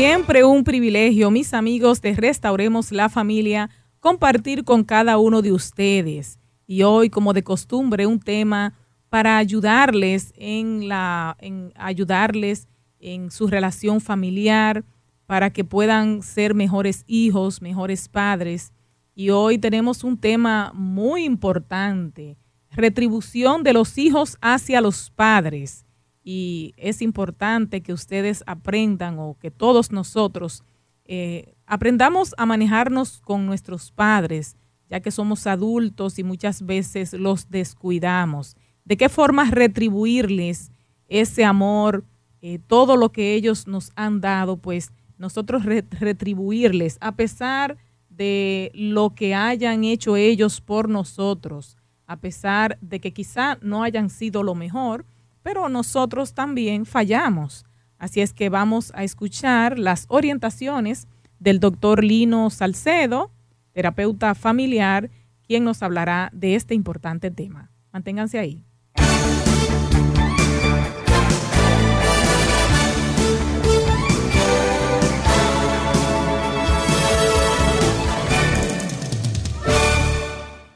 siempre un privilegio, mis amigos de Restauremos la Familia, compartir con cada uno de ustedes. Y hoy, como de costumbre, un tema para ayudarles en la, en ayudarles en su relación familiar, para que puedan ser mejores hijos, mejores padres. Y hoy tenemos un tema muy importante, retribución de los hijos hacia los padres y es importante que ustedes aprendan o que todos nosotros eh, aprendamos a manejarnos con nuestros padres, ya que somos adultos y muchas veces los descuidamos. ¿De qué forma retribuirles ese amor, eh, todo lo que ellos nos han dado? Pues nosotros retribuirles a pesar de lo que hayan hecho ellos por nosotros, a pesar de que quizá no hayan sido lo mejor, pero nosotros también fallamos. Así es que vamos a escuchar las orientaciones del doctor Lino Salcedo, terapeuta familiar, quien nos hablará de este importante tema. Manténganse ahí.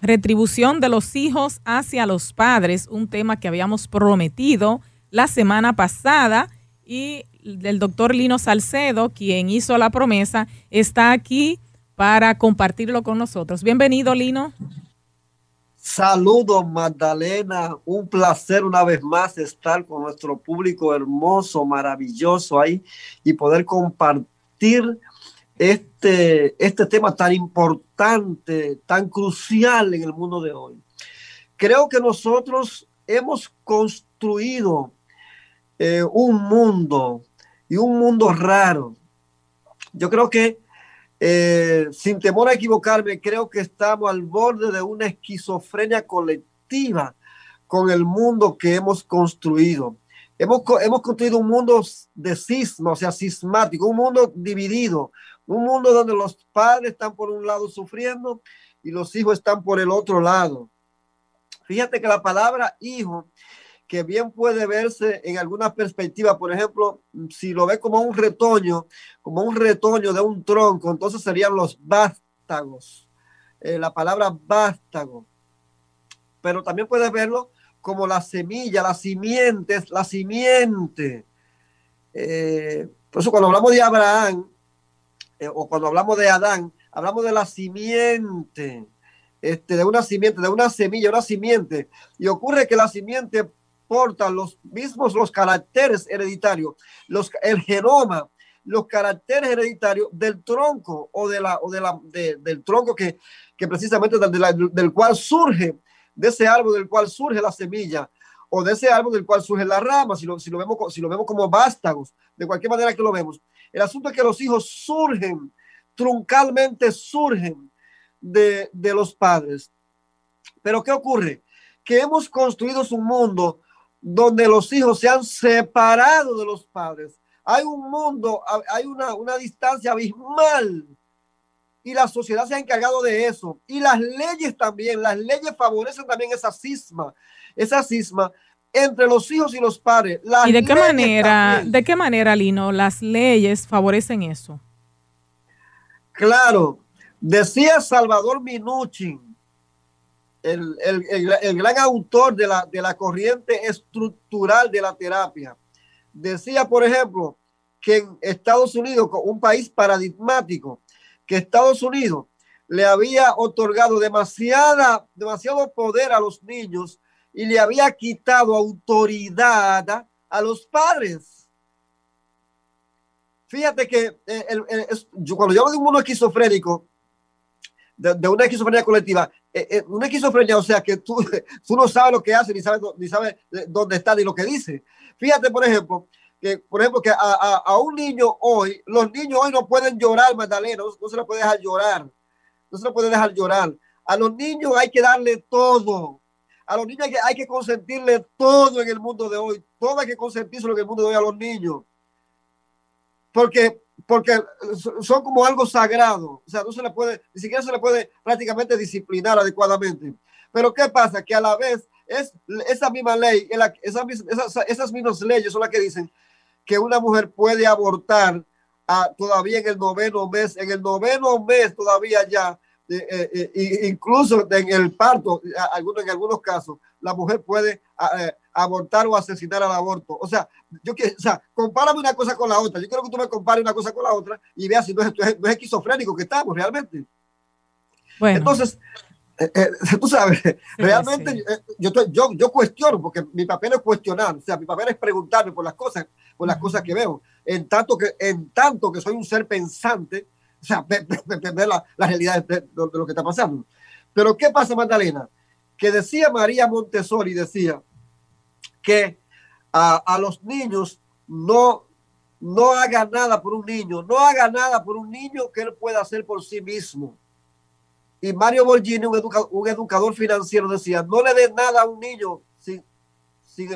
Retribución de los hijos hacia los padres, un tema que habíamos prometido la semana pasada y el doctor Lino Salcedo, quien hizo la promesa, está aquí para compartirlo con nosotros. Bienvenido, Lino. Saludos, Magdalena. Un placer una vez más estar con nuestro público hermoso, maravilloso ahí y poder compartir este, este tema tan importante, tan crucial en el mundo de hoy. Creo que nosotros hemos construido eh, un mundo y un mundo raro. Yo creo que, eh, sin temor a equivocarme, creo que estamos al borde de una esquizofrenia colectiva con el mundo que hemos construido. Hemos, hemos construido un mundo de cisma, o sea, cismático, un mundo dividido, un mundo donde los padres están por un lado sufriendo y los hijos están por el otro lado. Fíjate que la palabra hijo, que bien puede verse en alguna perspectiva, por ejemplo, si lo ve como un retoño, como un retoño de un tronco, entonces serían los vástagos. Eh, la palabra vástago. Pero también puedes verlo como la semilla, la simiente, la simiente. Eh, por eso cuando hablamos de Abraham, eh, o cuando hablamos de Adán, hablamos de la simiente, este, de una simiente, de una semilla, una simiente. Y ocurre que la simiente porta los mismos los caracteres hereditarios, los, el genoma, los caracteres hereditarios del tronco o, de la, o de la, del tronco que, que precisamente del, del cual surge, de ese árbol del cual surge la semilla o de ese árbol del cual surge la rama, si lo, si lo, vemos, si lo vemos como vástagos, de cualquier manera que lo vemos. El asunto es que los hijos surgen, truncalmente surgen de, los padres. Pero ¿qué ocurre? Que hemos construido un mundo donde los hijos se han separado de los padres. Hay un mundo, hay una, una distancia abismal y la sociedad se ha encargado de eso. Y las leyes también, las leyes favorecen también esa cisma, esa cisma entre los hijos y los padres. ¿Y de qué manera, de qué manera, Lino, las leyes favorecen eso? Claro, decía Salvador Minuchin, el, gran autor de la, de la corriente estructural de la terapia. Decía, por ejemplo, que en Estados Unidos, un país paradigmático, que Estados Unidos le había otorgado demasiada, demasiado poder a los niños y le había quitado autoridad a los padres. Fíjate que eh, cuando yo hablo de un mundo esquizofrénico, de, una esquizofrenia colectiva, eh, eh, una esquizofrenia, o sea, que tú, tú no sabes lo que hace, ni sabes, ni sabes dónde está, ni lo que dice. Fíjate, por ejemplo, que, por ejemplo, que a, un niño hoy, los niños hoy no pueden llorar, Magdalena, no, no se les puede dejar llorar, no se les puede dejar llorar. A los niños hay que darle todo. A los niños hay que, consentirle todo en el mundo de hoy. Todo hay que consentirse en el mundo de hoy a los niños. Porque, porque son como algo sagrado. O sea, no se le puede, ni siquiera se le puede prácticamente disciplinar adecuadamente. Pero ¿qué pasa? Que a la vez es esa misma ley, esas, esas, esas mismas leyes son las que dicen que una mujer puede abortar todavía en el noveno mes, en el noveno mes todavía ya, eh, eh, incluso en el parto, en algunos casos, la mujer puede abortar o asesinar al aborto. O sea, yo quiero, o sea, compárame una cosa con la otra. Yo quiero que tú me compares una cosa con la otra y veas si no es, no es esquizofrénico que estamos realmente. Bueno. Entonces, eh, eh, tú sabes, realmente eh, Yo, yo, yo, cuestiono, porque mi papel es cuestionar, o sea, mi papel es preguntarme por las cosas, por las cosas que veo, en tanto que, en tanto que soy un ser pensante, o sea, ver, la, la, realidad de, lo que está pasando. Pero ¿qué pasa, Magdalena? Que decía María Montessori, decía que a, los niños no, no haga nada por un niño, no haga nada por un niño que él pueda hacer por sí mismo y Mario Borgini, un, educador financiero, decía, no le dé nada a un niño sin,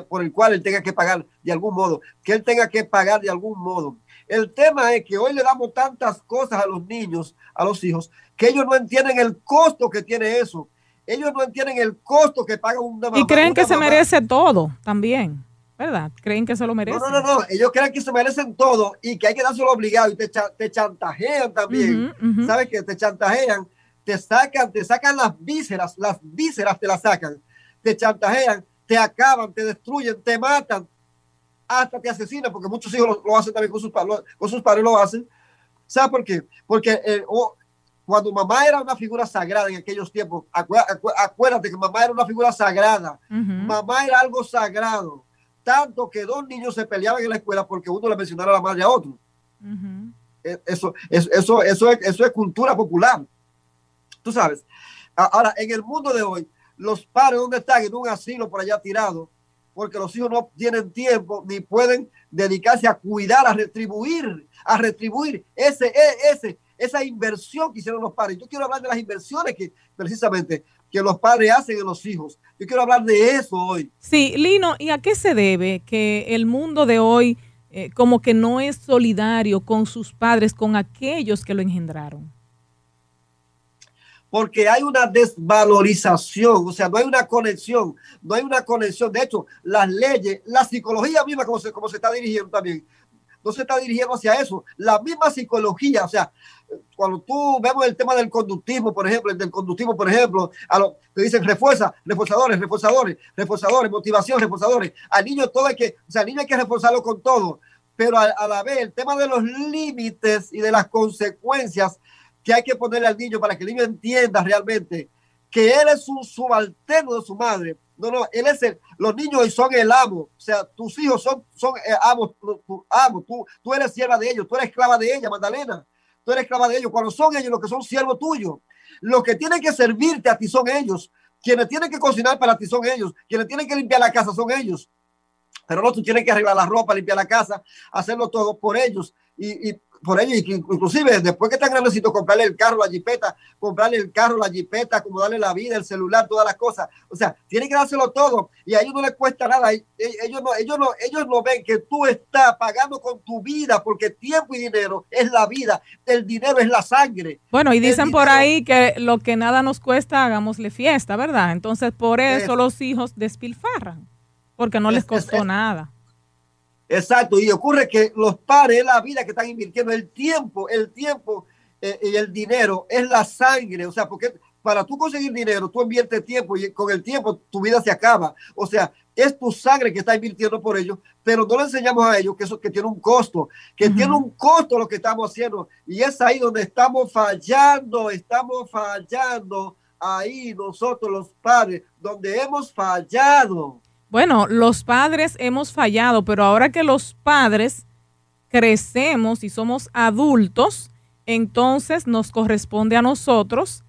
por el cual él tenga que pagar de algún modo, que él tenga que pagar de algún modo. El tema es que hoy le damos tantas cosas a los niños, a los hijos, que ellos no entienden el costo que tiene eso. Ellos no entienden el costo que paga una mamá. Y creen que se merece todo también, ¿verdad? Creen que se lo merece. No, no, no, ellos creen que se merecen todo y que hay que dárselo obligado y te, te chantajean también. ¿Sabes qué? Te chantajean te sacan, te sacan las vísceras, las vísceras te las sacan, te chantajean, te acaban, te destruyen, te matan, hasta te asesinan, porque muchos hijos lo, hacen también con sus, con sus padres, lo hacen. ¿Sabes por qué? Porque eh, cuando mamá era una figura sagrada en aquellos tiempos, acuérdate que mamá era una figura sagrada, mamá era algo sagrado, tanto que dos niños se peleaban en la escuela porque uno le mencionara la madre a otro. E, eso, eso, eso, eso, es, eso es cultura popular. Tú sabes. Ahora, en el mundo de hoy, los padres, ¿dónde están? En un asilo por allá tirado, porque los hijos no tienen tiempo ni pueden dedicarse a cuidar, a retribuir, a retribuir ese, e, ese, esa inversión que hicieron los padres. Yo quiero hablar de las inversiones que precisamente que los padres hacen en los hijos. Yo quiero hablar de eso hoy. Sí, Lino, ¿y a qué se debe que el mundo de hoy eh, como que no es solidario con sus padres, con aquellos que lo engendraron? Porque hay una desvalorización, o sea, no hay una conexión, no hay una conexión. De hecho, las leyes, la psicología misma, como se, como se está dirigiendo también, no se está dirigiendo hacia eso. La misma psicología, o sea, cuando tú vemos el tema del conductismo, por ejemplo, el del conductivo, por ejemplo, a lo, te dicen refuerza, reforzadores, reforzadores, reforzadores, motivación, reforzadores. Al niño todo hay que, o sea, al niño hay que reforzarlo con todo, pero a, a la vez el tema de los límites y de las consecuencias que hay que ponerle al niño para que el niño entienda realmente que él es un subalterno de su madre. No, no, él es el, los niños son el amo, o sea, tus hijos son, son eh, amos, tu, amo, tú, tú eres sierva de ellos, tú eres esclava de ella, Magdalena, tú eres esclava de ellos, cuando son ellos los que son siervos tuyos, los que tienen que servirte a ti son ellos, quienes tienen que cocinar para ti son ellos, quienes tienen que limpiar la casa son ellos, pero no, tú tienes que arreglar la ropa, limpiar la casa, hacerlo todo por ellos, y, y por ello, inclusive después que están grandecitos, comprarle el carro, la jipeta, comprarle el carro, la jipeta, acomodarle la vida, el celular, todas las cosas. O sea, tienen que dárselo todo y a ellos no les cuesta nada. Ellos no, ellos no, ellos no ven que tú estás pagando con tu vida porque tiempo y dinero es la vida, el dinero es la sangre. Bueno, y dicen por ahí que lo que nada nos cuesta, hagámosle fiesta, ¿verdad? Entonces, por eso los hijos despilfarran, porque no les costó nada. Exacto, y ocurre que los padres, la vida que están invirtiendo, el tiempo, el tiempo eh, y el dinero es la sangre, o sea, porque para tú conseguir dinero, tú inviertes tiempo y con el tiempo tu vida se acaba. O sea, es tu sangre que está invirtiendo por ellos, pero no le enseñamos a ellos que eso que tiene un costo, que tiene un costo lo que estamos haciendo. Y es ahí donde estamos fallando, estamos fallando ahí nosotros los padres, donde hemos fallado. Bueno, los padres hemos fallado, pero ahora que los padres crecemos y somos adultos, entonces nos corresponde a nosotros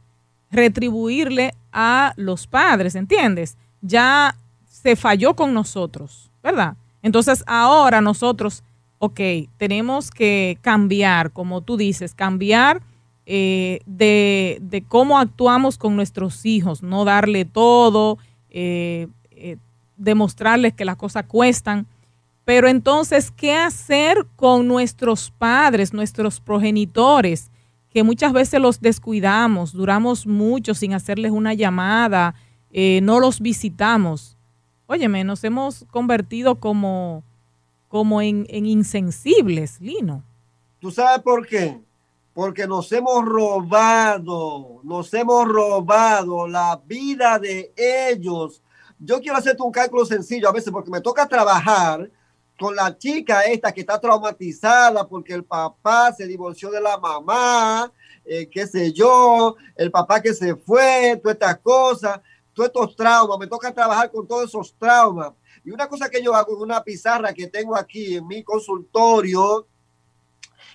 retribuirle a los padres, ¿entiendes? Ya se falló con nosotros, ¿verdad? Entonces ahora nosotros, ok, tenemos que cambiar, como tú dices, cambiar eh, de, cómo actuamos con nuestros hijos, no darle todo, eh, demostrarles que las cosas cuestan. Pero entonces, ¿qué hacer con nuestros padres, nuestros progenitores, que muchas veces los descuidamos, duramos mucho sin hacerles una llamada, eh, no los visitamos? Óyeme, nos hemos convertido como, como en, en insensibles, Lino. ¿Tú sabes por qué? Porque nos hemos robado, nos hemos robado la vida de ellos. Yo quiero hacerte un cálculo sencillo a veces porque me toca trabajar con la chica esta que está traumatizada porque el papá se divorció de la mamá, eh, qué sé yo, el papá que se fue, todas estas cosas, todos estos traumas. Me toca trabajar con todos esos traumas. Y una cosa que yo hago en una pizarra que tengo aquí en mi consultorio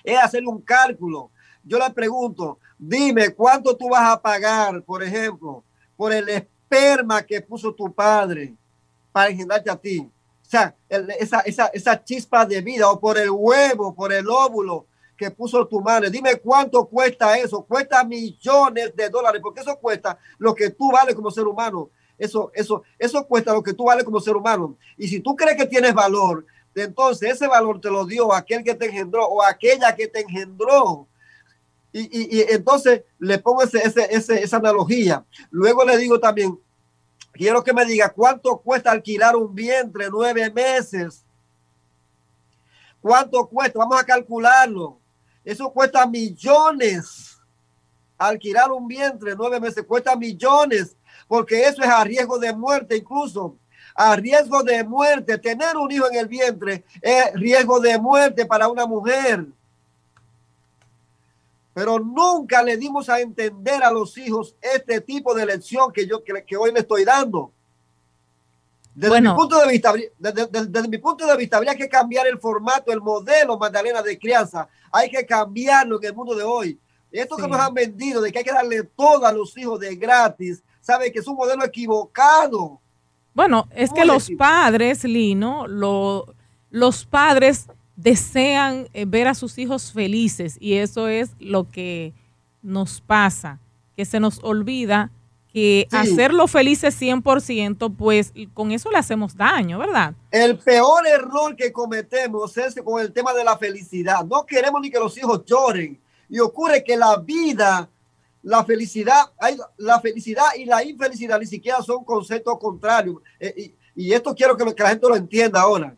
es hacer un cálculo. Yo le pregunto, dime cuánto tú vas a pagar, por ejemplo, por el esperma que puso tu padre para engendrarte a ti. O sea, esa, esa, esa chispa de vida, o por el huevo, por el óvulo que puso tu madre. Dime cuánto cuesta eso. Cuesta millones de dólares, porque eso cuesta lo que tú vales como ser humano. Eso, eso, eso cuesta lo que tú vales como ser humano. Y si tú crees que tienes valor, entonces ese valor te lo dio aquel que te engendró o aquella que te engendró. Y, entonces le pongo ese, ese, esa analogía. Luego le digo también, quiero que me diga cuánto cuesta alquilar un vientre nueve meses. ¿Cuánto cuesta? Vamos a calcularlo. Eso cuesta millones. Alquilar un vientre nueve meses cuesta millones, porque eso es a riesgo de muerte incluso a riesgo de muerte. Tener un hijo en el vientre es riesgo de muerte para una mujer. Pero nunca le dimos a entender a los hijos este tipo de lección que yo que, hoy le estoy dando. Desde, mi punto de vista, desde, mi punto de vista, habría que cambiar el formato, el modelo, Magdalena, de crianza. Hay que cambiarlo en el mundo de hoy. Esto que nos han vendido de que hay que darle todo a los hijos de gratis, sabe que es un modelo equivocado. Bueno, es que los padres, Lino, los padres desean eh, ver a sus hijos felices y eso es lo que nos pasa, que se nos olvida que hacerlo felices 100%, pues con eso le hacemos daño, ¿verdad? El peor error que cometemos es con el tema de la felicidad. No queremos ni que los hijos lloren. Y ocurre que la vida la felicidad, la felicidad y la infelicidad ni siquiera son conceptos contrarios. Eh, y, esto quiero que, la gente lo entienda ahora.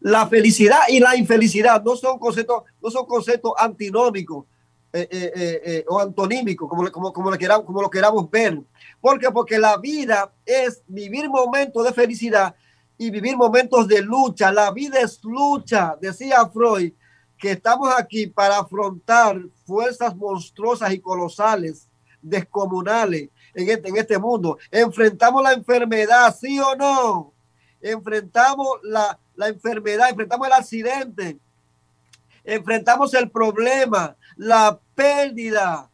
La felicidad y la infelicidad no son conceptos, no son conceptos antinómicos eh, eh, o antonímicos, como, como, como, lo queramos, como lo queramos ver. ¿Por qué? Porque la vida es vivir momentos de felicidad y vivir momentos de lucha. La vida es lucha, decía Freud que estamos aquí para afrontar fuerzas monstruosas y colosales, descomunales en este, en este mundo. Enfrentamos la enfermedad, sí o no. Enfrentamos la, enfermedad, enfrentamos el accidente, enfrentamos el problema, la pérdida,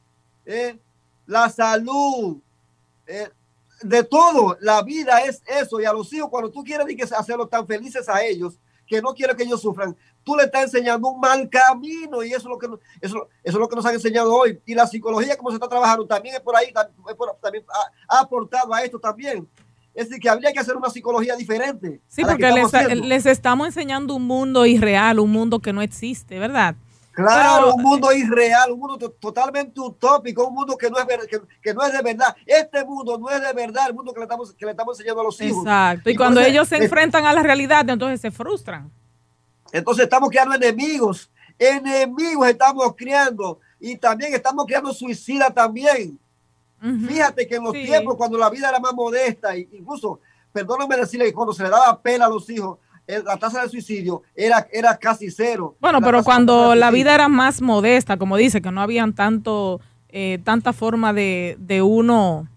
eh, la salud, eh, de todo. La vida es eso. Y a los hijos, cuando tú quieres hacerlos tan felices a ellos, que no quiero que ellos sufran, tú le estás enseñando un mal camino y eso es lo que, eso, es lo que nos han enseñado hoy. Y la psicología, como se está trabajando, también es por ahí, también ha, aportado a esto también. Es decir, que habría que hacer una psicología diferente. Sí, porque les, estamos enseñando un mundo irreal, un mundo que no existe, ¿verdad? Claro, un mundo irreal, un mundo totalmente utópico, un mundo que no, es, que, no es de verdad. Este mundo no es de verdad, el mundo que le estamos, que le estamos enseñando a los hijos. Exacto, y, cuando ellos se enfrentan a la realidad, entonces se frustran. Entonces estamos creando enemigos, enemigos estamos creando y también estamos creando suicida también. Fíjate que en los tiempos cuando la vida era más modesta, incluso, perdóname decirle que cuando se le daba pena a los hijos, la tasa de suicidio era, era casi cero. Bueno, pero cuando la vida era más modesta, como dice, que no habían tanto, eh, tanta forma de, uno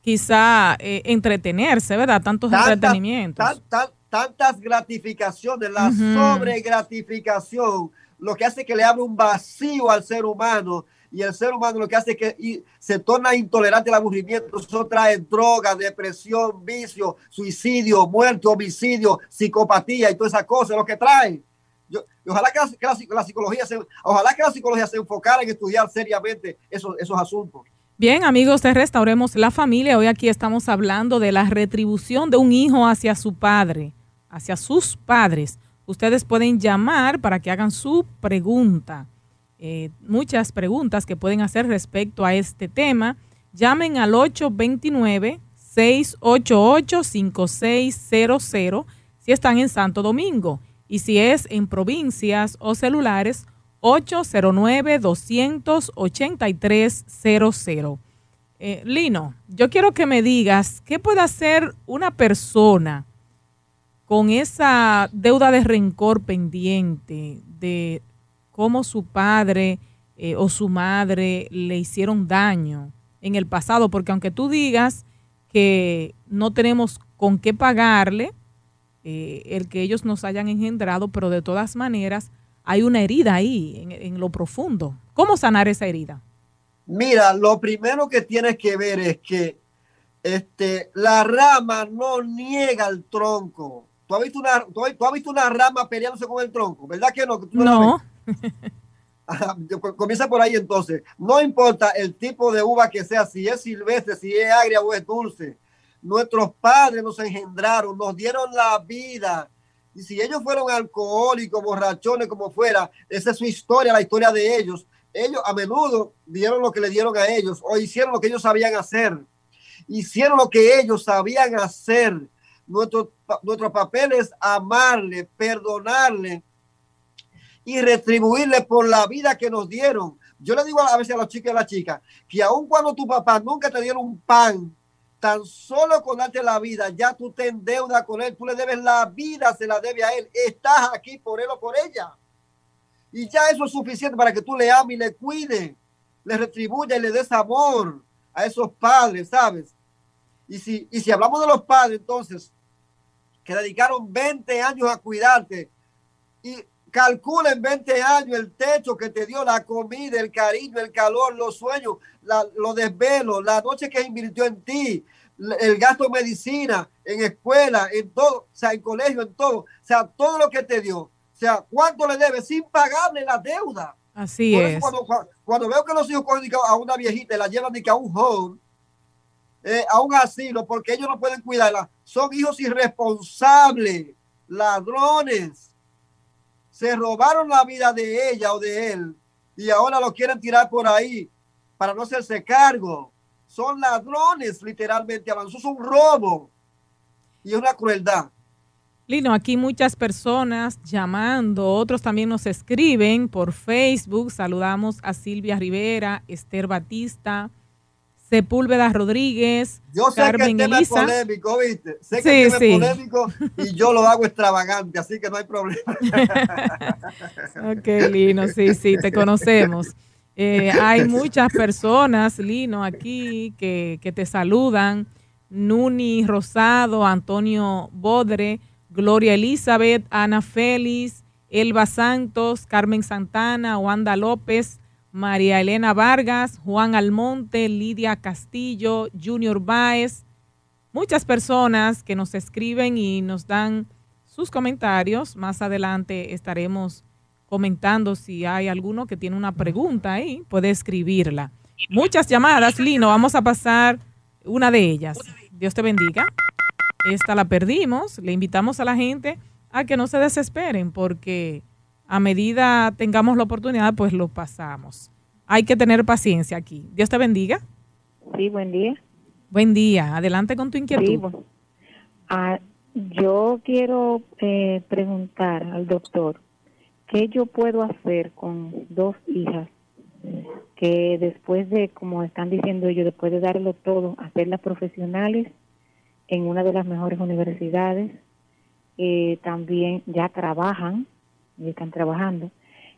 quizá eh, entretenerse, ¿verdad? Tantos entretenimientos. tantas gratificaciones, la sobregratificación, lo que hace que le abre un vacío al ser humano y el ser humano lo que hace es que se torna intolerante al aburrimiento. Eso trae drogas, depresión, vicio, suicidio, muerte, homicidio, psicopatía y todas esas cosas, lo que trae. ojalá que la, psicología se, ojalá que la psicología se enfocara en estudiar seriamente esos, esos asuntos. Bien, amigos de Restauremos la Familia, hoy aquí estamos hablando de la retribución de un hijo hacia su padre hacia sus padres, ustedes pueden llamar para que hagan su pregunta. Eh, muchas preguntas que pueden hacer respecto a este tema. Llamen al 829-688-5600 si están en Santo Domingo y si es en provincias o celulares 809-283-00. Eh, Lino, yo quiero que me digas, ¿qué puede hacer una persona con esa deuda de rencor pendiente de cómo su padre eh, o su madre le hicieron daño en el pasado? Porque aunque tú digas que no tenemos con qué pagarle eh, el que ellos nos hayan engendrado, pero de todas maneras hay una herida ahí en, en lo profundo. ¿Cómo sanar esa herida? Mira, lo primero que tienes que ver es que este, la rama no niega el tronco. ¿Tú has, visto una, tú, has, visto una rama peleándose con el tronco, ¿verdad que no? no. Comienza por ahí entonces. No importa el tipo de uva que sea, si es silvestre, si es agria o es dulce. Nuestros padres nos engendraron, nos dieron la vida. Y si ellos fueron alcohólicos, borrachones, como fuera, esa es su historia, la historia de ellos ellos a menudo dieron lo que le dieron a ellos o hicieron lo que ellos sabían hacer. Hicieron lo que ellos sabían hacer. Nuestro, nuestro papel es amarle, perdonarle y retribuirle por la vida que nos dieron. Yo le digo a veces a los chicos y a las chicas que aun cuando tu papá nunca te dieron un pan, tan solo con darte la vida, ya tú te endeudas con él, tú le debes la vida, se la debe a él. Estás aquí por él o por ella. Y ya eso es suficiente para que tú le ames y le cuide, le retribuya y le des amor a esos padres, ¿sabes? Y si, y si hablamos de los padres, entonces, que dedicaron 20 años a cuidarte y calcula en 20 años el techo que te dio, la comida, el cariño, el calor, los sueños, los desvelos, la noche que invirtió en ti, el gasto en medicina, en escuela, en todo, o sea, en colegio, en todo, o sea, todo lo que te dio. O sea, ¿cuánto le debe sin pagarle la deuda? Así es. Cuando, veo que los hijos cogen a una viejita y la llevan a un home, eh, a un asilo, porque ellos no pueden cuidarla, son hijos irresponsables, ladrones. Se robaron la vida de ella o de él y ahora lo quieren tirar por ahí para no hacerse cargo. Son ladrones, literalmente. Avanzó, es un robo y es una crueldad. Lino, aquí muchas personas llamando, otros también nos escriben por Facebook. Saludamos a Silvia Rivera, Esther Batista, Sepúlveda Rodríguez, yo sé Carmen que el tema Es polémico, ¿viste? Sé que el tema es polémico y yo lo hago extravagante, así que no hay problema. ok, Lino, sí, sí, te conocemos. Eh, hay muchas personas, Lino, aquí que, que te saludan. Nuni Rosado, Antonio Bodre, Gloria Elizabeth, Ana Félix, Elba Santos, Carmen Santana, Wanda López, María Elena Vargas, Juan Almonte, Lidia Castillo, Junior Baez, muchas personas que nos escriben y nos dan sus comentarios. Más adelante estaremos comentando si hay alguno que tiene una pregunta ahí, puede escribirla. Muchas llamadas, Lino, vamos a pasar una de ellas. Dios te bendiga. Esta la perdimos. Le invitamos a la gente a que no se desesperen porque a medida tengamos la oportunidad, pues lo pasamos. Hay que tener paciencia aquí. Dios te bendiga. Sí, buen día. Buen día. Adelante con tu inquietud. Ah, yo quiero eh, preguntar al doctor, ¿qué yo puedo hacer con dos hijas que después de, como están diciendo ellos, después de darlo todo, hacerlas profesionales en una de las mejores universidades, eh, también ya trabajan, y están trabajando.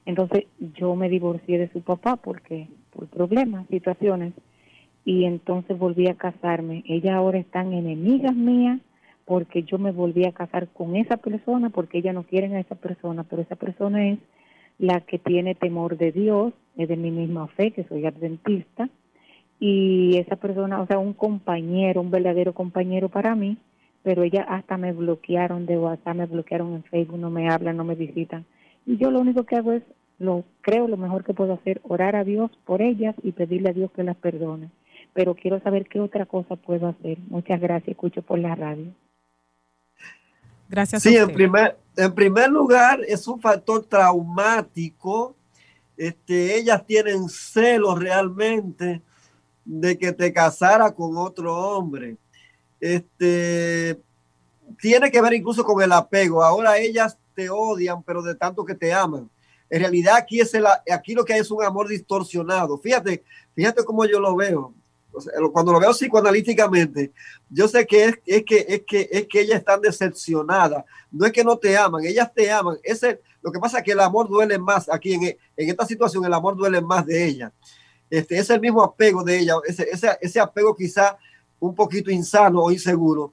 Entonces yo me divorcié de su papá porque por problemas, situaciones, y entonces volví a casarme. Ellas ahora están enemigas mías porque yo me volví a casar con esa persona porque ellas no quieren a esa persona, pero esa persona es la que tiene temor de Dios, es de mi misma fe, que soy adventista, y esa persona, o sea, un compañero, un verdadero compañero para mí, pero ella hasta me bloquearon de WhatsApp, me bloquearon en Facebook, no me hablan, no me visitan. Y yo lo único que hago es, lo creo lo mejor que puedo hacer, orar a Dios por ellas y pedirle a Dios que las perdone. Pero quiero saber qué otra cosa puedo hacer. Muchas gracias, escucho por la radio. Gracias. Sí, en primer, en primer lugar, es un factor traumático. Este, ellas tienen celos realmente de que te casara con otro hombre. Este, tiene que ver incluso con el apego. Ahora ellas te odian, pero de tanto que te aman. En realidad aquí, es el, aquí lo que hay es un amor distorsionado. Fíjate, fíjate cómo yo lo veo. cuando lo veo psicoanalíticamente, yo sé que es, es, que, es, que, es que ellas están decepcionadas. No es que no te aman, ellas te aman. Ese, lo que pasa es que el amor duele más aquí en, en esta situación, el amor duele más de ella. Este, es el mismo apego de ella, ese, ese, ese apego quizá un poquito insano o inseguro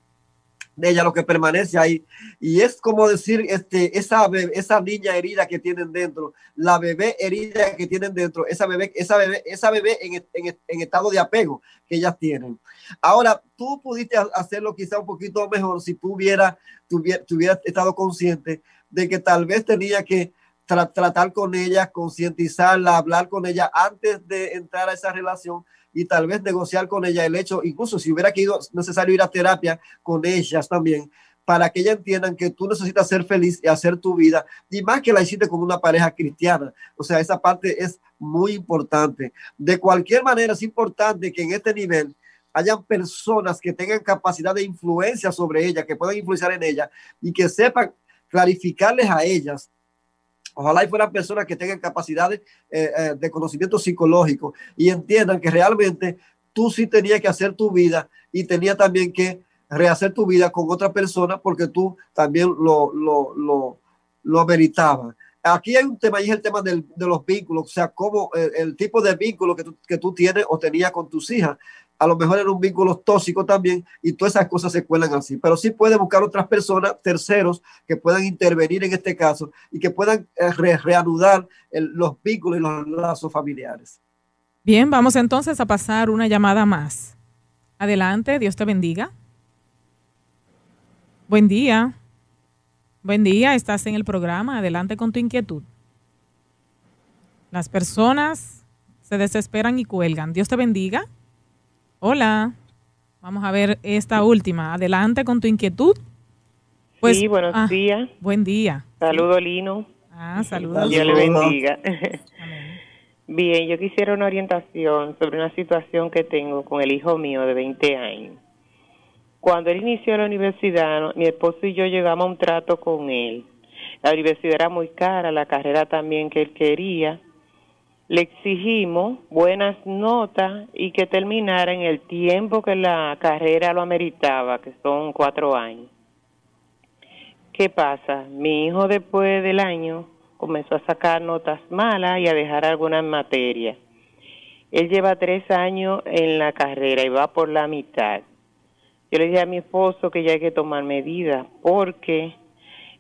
de ella lo que permanece ahí. Y es como decir, este, esa, esa niña herida que tienen dentro, la bebé herida que tienen dentro, esa bebé, esa bebé, esa bebé en, en, en estado de apego que ellas tienen. Ahora, tú pudiste hacerlo quizá un poquito mejor si tú hubieras, tuviera, estado consciente de que tal vez tenía que tratar con ella, concientizarla, hablar con ella antes de entrar a esa relación y tal vez negociar con ella el hecho, incluso si hubiera sido necesario ir a terapia con ellas también, para que ellas entiendan que tú necesitas ser feliz y hacer tu vida, y más que la hiciste con una pareja cristiana. O sea, esa parte es muy importante. De cualquier manera, es importante que en este nivel hayan personas que tengan capacidad de influencia sobre ella, que puedan influenciar en ella y que sepan clarificarles a ellas Ojalá y fueran personas que tengan capacidades eh, eh, de conocimiento psicológico y entiendan que realmente tú sí tenías que hacer tu vida y tenías también que rehacer tu vida con otra persona porque tú también lo, lo, lo, lo ameritabas. Aquí hay un tema y es el tema de los vínculos, o sea, cómo el, el tipo de vínculo que tú, que tú tienes o tenías con tus hijas a lo mejor era un vínculo tóxico también y todas esas cosas se cuelan así. Pero sí puede buscar otras personas, terceros, que puedan intervenir en este caso y que puedan eh, reanudar los vínculos y los lazos familiares. Bien, vamos entonces a pasar una llamada más. Adelante, Dios te bendiga. Buen día. Buen día, estás en el programa. Adelante con tu inquietud. Las personas se desesperan y cuelgan. Dios te bendiga. Hola, vamos a ver esta última. Adelante con tu inquietud. Pues, sí, buenos ah, días. Buen día. Saludo, Lino. Ah, saludos. Dios le bendiga. Bien, yo quisiera una orientación sobre una situación que tengo con el hijo mío de 20 años. Cuando él inició la universidad, mi esposo y yo llegamos a un trato con él. La universidad era muy cara, la carrera también que él quería le exigimos buenas notas y que terminara en el tiempo que la carrera lo ameritaba, que son cuatro años. ¿Qué pasa? Mi hijo después del año comenzó a sacar notas malas y a dejar algunas materias. Él lleva tres años en la carrera y va por la mitad. Yo le dije a mi esposo que ya hay que tomar medidas porque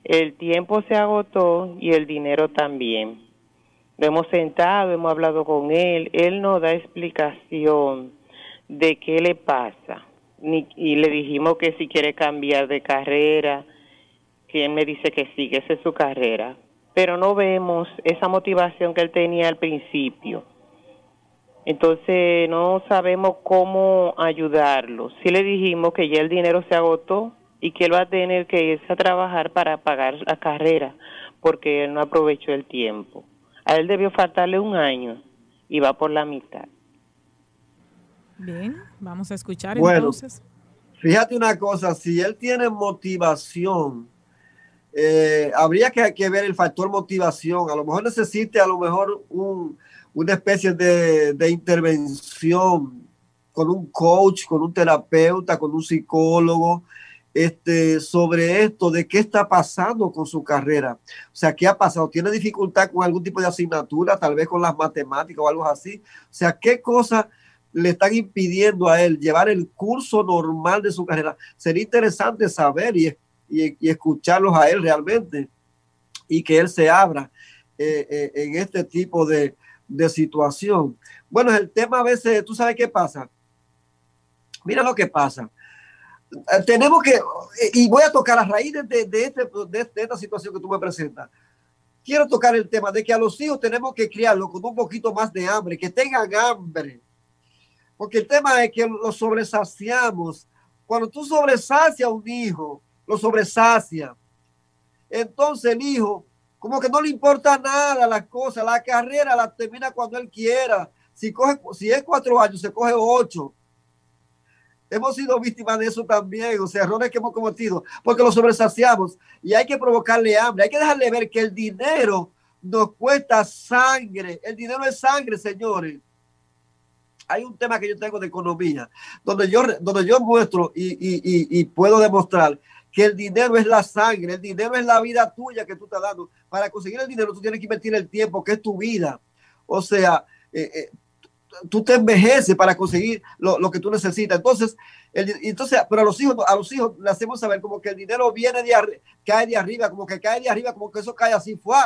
el tiempo se agotó y el dinero también lo hemos sentado, hemos hablado con él, él no da explicación de qué le pasa. Ni, y le dijimos que si quiere cambiar de carrera, que él me dice que sí, que esa es su carrera. Pero no vemos esa motivación que él tenía al principio. Entonces no sabemos cómo ayudarlo. Sí le dijimos que ya el dinero se agotó y que él va a tener que irse a trabajar para pagar la carrera porque él no aprovechó el tiempo. A él debió faltarle un año y va por la mitad. Bien, vamos a escuchar bueno, entonces. Fíjate una cosa, si él tiene motivación, eh, habría que, que, ver el factor motivación. A lo mejor necesite a lo mejor un, una especie de, de intervención con un coach, con un terapeuta, con un psicólogo, este, sobre esto, de qué está pasando con su carrera. O sea, ¿qué ha pasado? ¿Tiene dificultad con algún tipo de asignatura, tal vez con las matemáticas o algo así? O sea, ¿qué cosas le están impidiendo a él llevar el curso normal de su carrera? Sería interesante saber y, y, escucharlos a él realmente y que él se abra eh, eh, en este tipo de, de situación. Bueno, el tema a veces, tú sabes qué pasa. Mira lo que pasa tenemos que, y voy a tocar a raíz de, de, este, de, esta situación que tú me presentas, quiero tocar el tema de que a los hijos tenemos que criarlos con un poquito más de hambre, que tengan hambre. Porque el tema es que los sobresaciamos. Cuando tú sobresacias a un hijo, lo sobresacia. Entonces el hijo, como que no le importa nada las cosas, la carrera la termina cuando él quiera. Si, coge, si es cuatro años, se coge ocho hemos sido víctimas de eso también, o sea, errores que hemos cometido, porque lo sobresaciamos y hay que provocarle hambre, hay que dejarle ver que el dinero nos cuesta sangre. El dinero es sangre, señores. Hay un tema que yo tengo de economía, donde yo, donde yo muestro y, y, y, puedo demostrar que el dinero es la sangre, el dinero es la vida tuya que tú estás dando. Para conseguir el dinero tú tienes que invertir el tiempo, que es tu vida. O sea, eh, eh, tú te envejeces para conseguir lo, lo, que tú necesitas. Entonces, el, entonces, pero a los hijos, a los hijos le hacemos saber como que el dinero viene de cae de arriba, como que cae de arriba, como que eso cae así, fue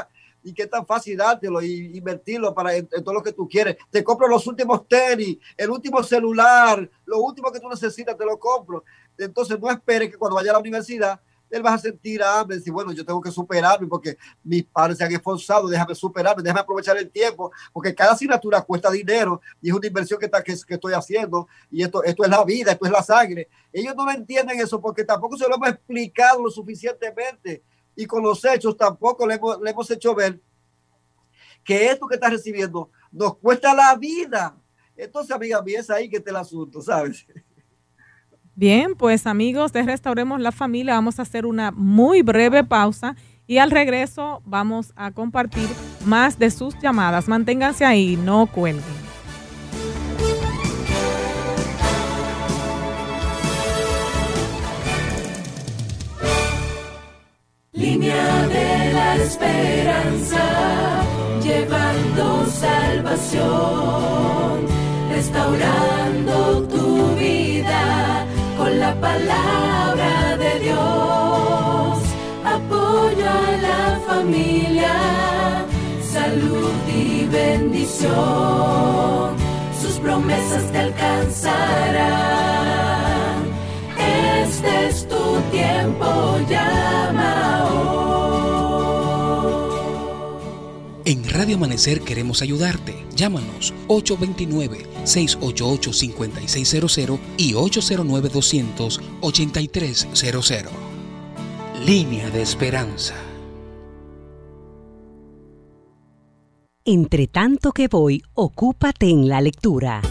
y qué tan fácil dártelo y invertirlo para en, todo lo que tú quieres. Te compro los últimos tenis, el último celular, lo último que tú necesitas, te lo compro. Entonces no esperes que cuando vaya a la universidad él va a sentir hambre, decir, bueno, yo tengo que superarme porque mis padres se han esforzado, déjame superarme, déjame aprovechar el tiempo, porque cada asignatura cuesta dinero y es una inversión que, está, que, estoy haciendo y esto, esto es la vida, esto es la sangre. Ellos no entienden eso porque tampoco se lo hemos explicado lo suficientemente y con los hechos tampoco le hemos, le hemos hecho ver que esto que estás recibiendo nos cuesta la vida. Entonces, amiga mía, es ahí que está el asunto, ¿sabes? Bien, pues amigos de Restauremos la Familia, vamos a hacer una muy breve pausa y al regreso vamos a compartir más de sus llamadas. Manténganse ahí, no cuelguen. Línea de la esperanza, llevando salvación, restaurando tu vida la palabra de Dios. Apoyo a la familia, salud y bendición, sus promesas te alcanzarán. Este es tu tiempo, llama En Radio Amanecer queremos ayudarte. Llámanos 829-688-5600 y 809-200-8300. Línea de Esperanza. Entre tanto que voy, ocúpate en la lectura.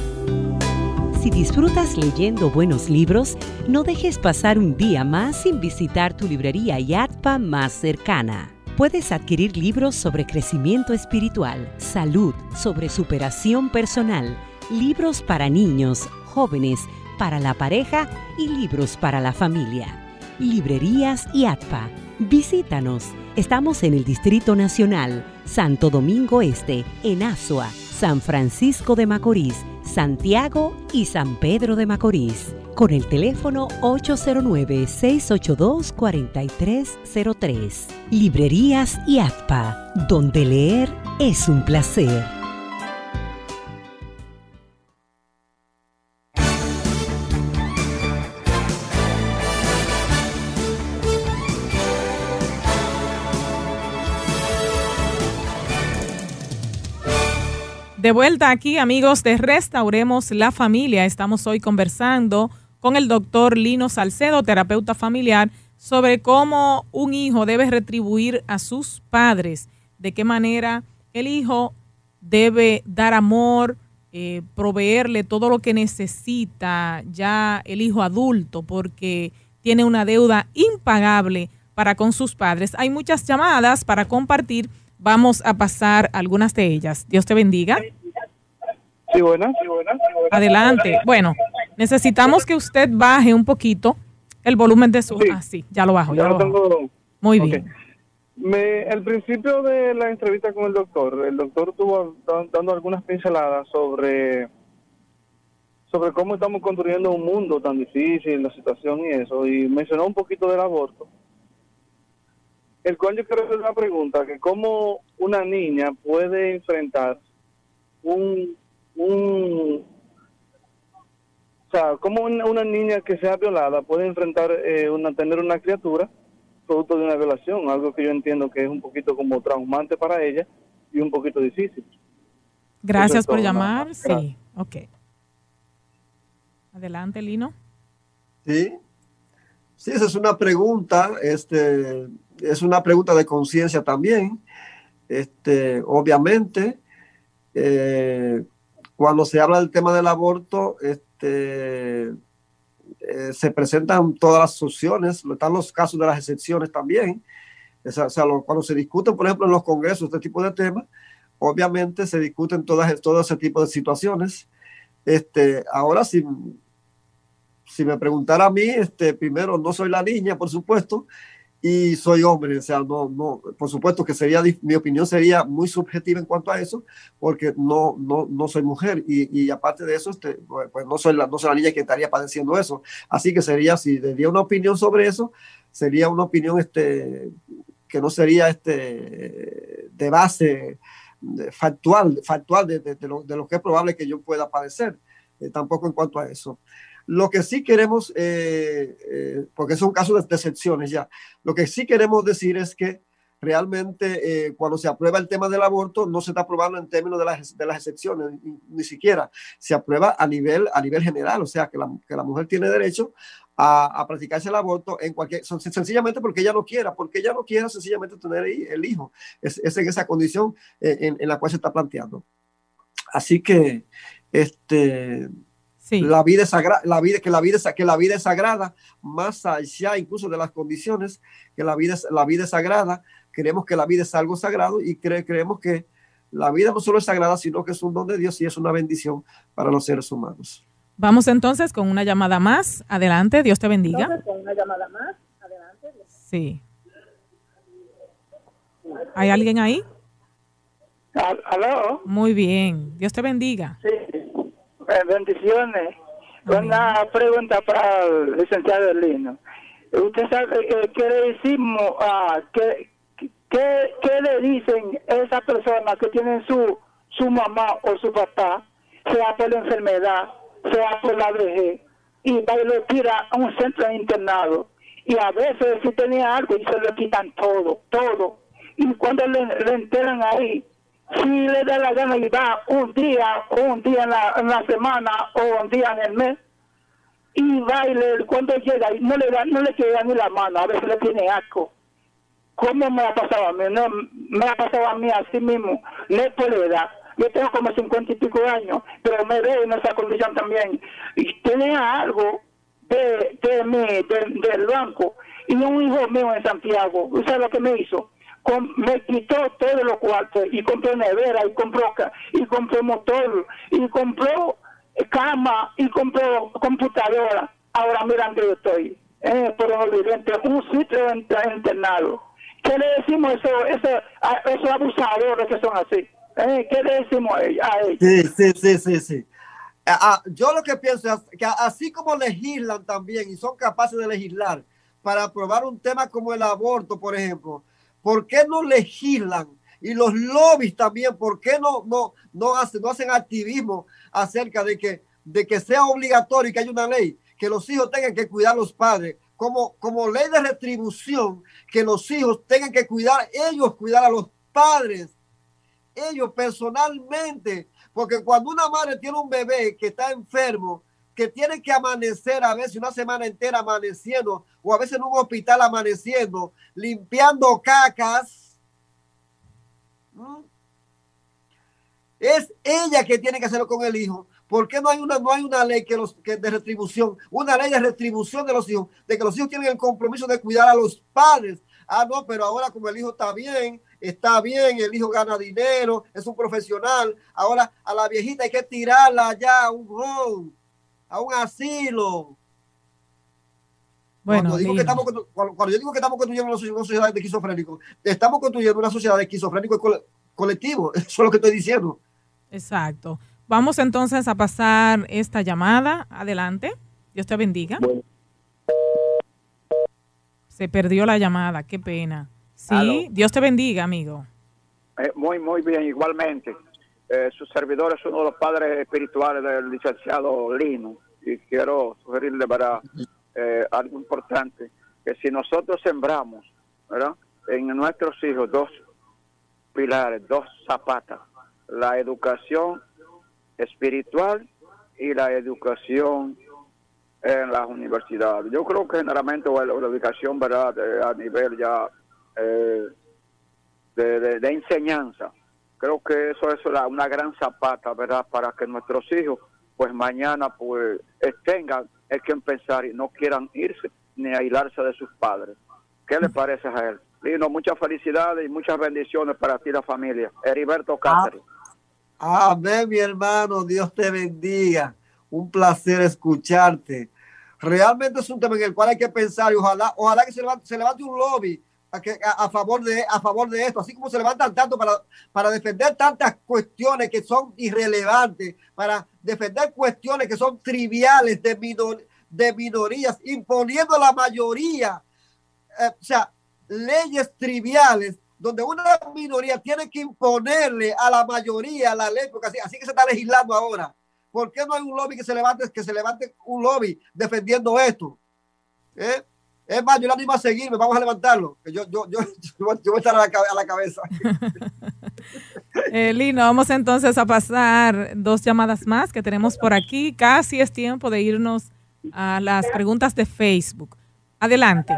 Si disfrutas leyendo buenos libros, no dejes pasar un día más sin visitar tu librería YATPA más cercana. Puedes adquirir libros sobre crecimiento espiritual, salud, sobre superación personal, libros para niños, jóvenes, para la pareja y libros para la familia. Librerías YATPA. Visítanos. Estamos en el Distrito Nacional, Santo Domingo Este, en Asua, San Francisco de Macorís, Santiago y San Pedro de Macorís, con el teléfono 809-682-4303. Librerías y ATPA, donde leer es un placer. De vuelta aquí, amigos de Restauremos la Familia. Estamos hoy conversando con el doctor Lino Salcedo, terapeuta familiar, sobre cómo un hijo debe retribuir a sus padres, de qué manera el hijo debe dar amor, eh, proveerle todo lo que necesita ya el hijo adulto, porque tiene una deuda impagable para con sus padres. Hay muchas llamadas para compartir. Vamos a pasar algunas de ellas. Dios te bendiga. Sí, buenas. Adelante. Bueno, necesitamos que usted baje un poquito el volumen de su... Ah, sí, ya lo bajo. Ya, lo Tengo... Muy bien. Me, al principio de la entrevista con el doctor, el doctor estuvo dando algunas pinceladas sobre sobre cómo estamos construyendo un mundo tan difícil, la situación y eso, y mencionó un poquito del aborto. El cual yo quiero hacer una pregunta, que cómo una niña puede enfrentar un un, o sea, como una, niña que sea violada puede enfrentar, eh, una, tener una criatura producto de una violación, algo que yo entiendo que es un poquito como traumante para ella y un poquito difícil. Gracias por llamar. Sí, ok. Adelante, Lino. Sí. Sí, esa es una pregunta, este, es una pregunta de conciencia también. Este, obviamente, eh, cuando se habla del tema del aborto, este, eh, se presentan todas las opciones, están los casos de las excepciones también, O sea, o cuando se discuten, por ejemplo, en los congresos este tipo de temas, obviamente se discuten todas, todo ese tipo de situaciones. Este, ahora, si, si me preguntara a mí, este, primero, no soy la niña, por supuesto, y soy hombre, o sea, no, no, por supuesto que sería, mi opinión sería muy subjetiva en cuanto a eso, porque no, no, no soy mujer, y, y aparte de eso, este, pues pues no soy, la, no soy la niña que estaría padeciendo eso, así que sería, si daría una opinión sobre eso, sería una opinión, este, que no sería, este, de base factual, factual de, de- de lo, de lo que es probable que yo pueda padecer, eh, tampoco en cuanto a eso. Lo que sí queremos, eh, eh, porque es un caso de, excepciones ya, lo que sí queremos decir es que realmente eh, cuando se aprueba el tema del aborto no se está aprobando en términos de las, de las excepciones, ni, ni siquiera se aprueba a nivel, a nivel general, o sea que la, que la mujer tiene derecho a, a practicarse el aborto en cualquier, sencillamente porque ella no quiera, porque ella no quiera sencillamente tener el hijo, es, es en esa condición eh, en, en la cual se está planteando. Así que, este, Sí. la vida es sagrada, la vida, que la vida es, que la vida es sagrada, más allá incluso de las condiciones, que la vida es, la vida es sagrada, creemos que la vida es algo sagrado y cre- creemos que la vida no solo es sagrada, sino que es un don de Dios y es una bendición para los seres humanos. Vamos entonces con una llamada más. Adelante, Dios te bendiga. Sí. ¿Hay alguien ahí? Al- Aló, Muy bien. Dios te bendiga. sí, Eh, bendiciones. Una pregunta para el licenciado Lino. ¿Usted sabe qué le decimos, ah, qué, qué, qué le dicen a esa persona que tiene su, su mamá o su papá, sea por la enfermedad, sea por la vejez, y va y lo tira a un centro de internado? Y a veces si tenía algo y se lo quitan todo, todo. Y cuando le, le enteran ahí, si le da la gana y va un día, o un día en la, en la semana o un día en el mes, y va y le, cuando llega y no le da, no le queda ni la mano, a veces le tiene asco. ¿Cómo me ha pasado a mí? No, me ha pasado a mí así mismo, no es por edad. Yo tengo como cincuenta y pico años, pero me veo en esa condición también. Y tenía algo de, de mí, de- del banco, y un hijo mío en Santiago, ¿usted lo que me hizo? Me quitó todos los cuartos y compró nevera y compró y compró motor y compró eh, cama y compró computadora. Ahora mira donde yo estoy, eh, por un sitio internado. ¿Qué le decimos eso, eso, a esos abusadores que son así? Eh, ¿Qué le decimos a ellos? Sí, sí, sí, sí, sí. Ah, ah, yo lo que pienso es que así como legislan también y son capaces de legislar para aprobar un tema como el aborto, por ejemplo, ¿por qué no legislan? Y los lobbies también, ¿por qué no, no, no, hacen, no hacen activismo acerca de que, de que sea obligatorio y que haya una ley, que los hijos tengan que cuidar a los padres, como, como ley de retribución, que los hijos tengan que cuidar, ellos cuidar a los padres, ellos personalmente, porque cuando una madre tiene un bebé que está enfermo, que tiene que amanecer a veces una semana entera amaneciendo, o a veces en un hospital amaneciendo, limpiando cacas, es ella que tiene que hacerlo con el hijo. ¿Por qué no hay una, no hay una ley que los, que de retribución, una ley de retribución de los hijos, de que los hijos tienen el compromiso de cuidar a los padres? Ah, no, pero ahora como el hijo está bien, está bien, el hijo gana dinero, es un profesional, ahora a la viejita hay que tirarla allá a un home, a un asilo. Bueno, cuando, digo que estamos, cuando, cuando yo digo que estamos construyendo una, soci- una sociedad de esquizofrénicos, estamos construyendo una sociedad de esquizofrénicos cole- colectivo, eso es lo que estoy diciendo. Exacto. Vamos entonces a pasar esta llamada. Adelante. Dios te bendiga. Se perdió la llamada. Qué pena. Sí. Dios te bendiga, amigo. Eh, muy, muy bien, igualmente. Eh, su servidor es uno de los padres espirituales del licenciado Lino y quiero sugerirle para eh, algo importante, que si nosotros sembramos ¿verdad? en nuestros hijos dos pilares, dos zapatas, la educación espiritual y la educación en las universidades. Yo creo que generalmente la educación ¿verdad? Eh, a nivel ya eh, de- de enseñanza. Creo que eso es la- una gran zapata, ¿verdad? Para que nuestros hijos, pues mañana, pues tengan el que pensar y no quieran irse ni aislarse de sus padres. ¿Qué le parece a él? Lino, muchas felicidades y muchas bendiciones para ti y la familia. Heriberto Cáceres. Amén, mi hermano. Dios te bendiga. Un placer escucharte. Realmente es un tema en el cual hay que pensar y ojalá, ojalá que se levante, se levante un lobby a, que, a, a favor de, a favor de esto, así como se levantan tanto para, para defender tantas cuestiones que son irrelevantes, para defender cuestiones que son triviales de, minor, de minorías, imponiendo a la mayoría, eh, o sea, leyes triviales donde una minoría tiene que imponerle a la mayoría la ley, porque así, así que se está legislando ahora. ¿Por qué no hay un lobby que se levante, que se levante un lobby defendiendo esto? ¿Eh? Es más, yo no animo a seguirme, vamos a levantarlo. que Yo, yo, yo, yo, voy a estar la, a la cabeza. Eh, Lino, vamos entonces a pasar dos llamadas más que tenemos por aquí. Casi es tiempo de irnos a las preguntas de Facebook. Adelante.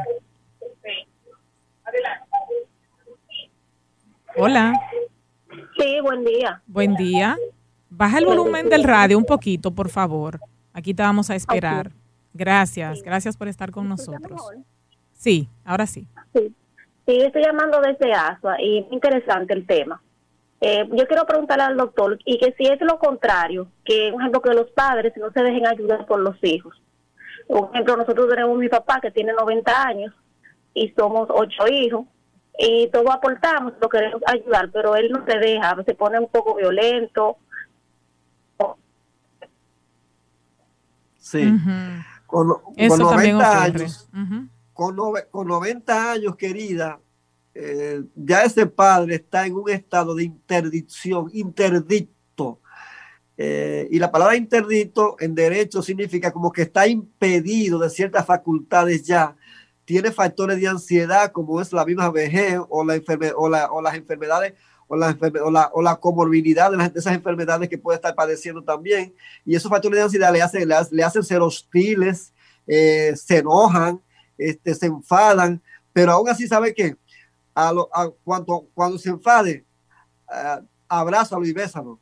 Hola, Sí, buen día. buen día. Baja el volumen del radio un poquito, por favor. Aquí te vamos a esperar. Gracias, gracias por estar con nosotros. Sí, ahora sí. Sí, sí estoy llamando desde ASUA y es interesante el tema. Eh, yo quiero preguntarle al doctor y que si es lo contrario, que por ejemplo que los padres no se dejen ayudar por los hijos. Por ejemplo, nosotros tenemos mi papá que tiene 90 años y somos ocho hijos y todos aportamos, lo queremos ayudar, pero él no se deja, se pone un poco violento. Sí. Con, con Eso también 90 ocurre. años, con, nove- con 90 años, querida, eh, ya ese padre está en un estado de interdicción, interdicto. Eh, y la palabra interdicto en derecho significa como que está impedido de ciertas facultades ya. Tiene factores de ansiedad como es la misma vejez o, la enferme- o, la- o las enfermedades o la, o la, o la comorbilidad de, esas enfermedades que puede estar padeciendo también. Y esos factores de ansiedad le hacen, le, hace- le hacen ser hostiles, eh, se enojan, este, se enfadan, pero aún así, ¿sabe qué? A a- cuando, cuando se enfade, ah, abrázalo y bésalo.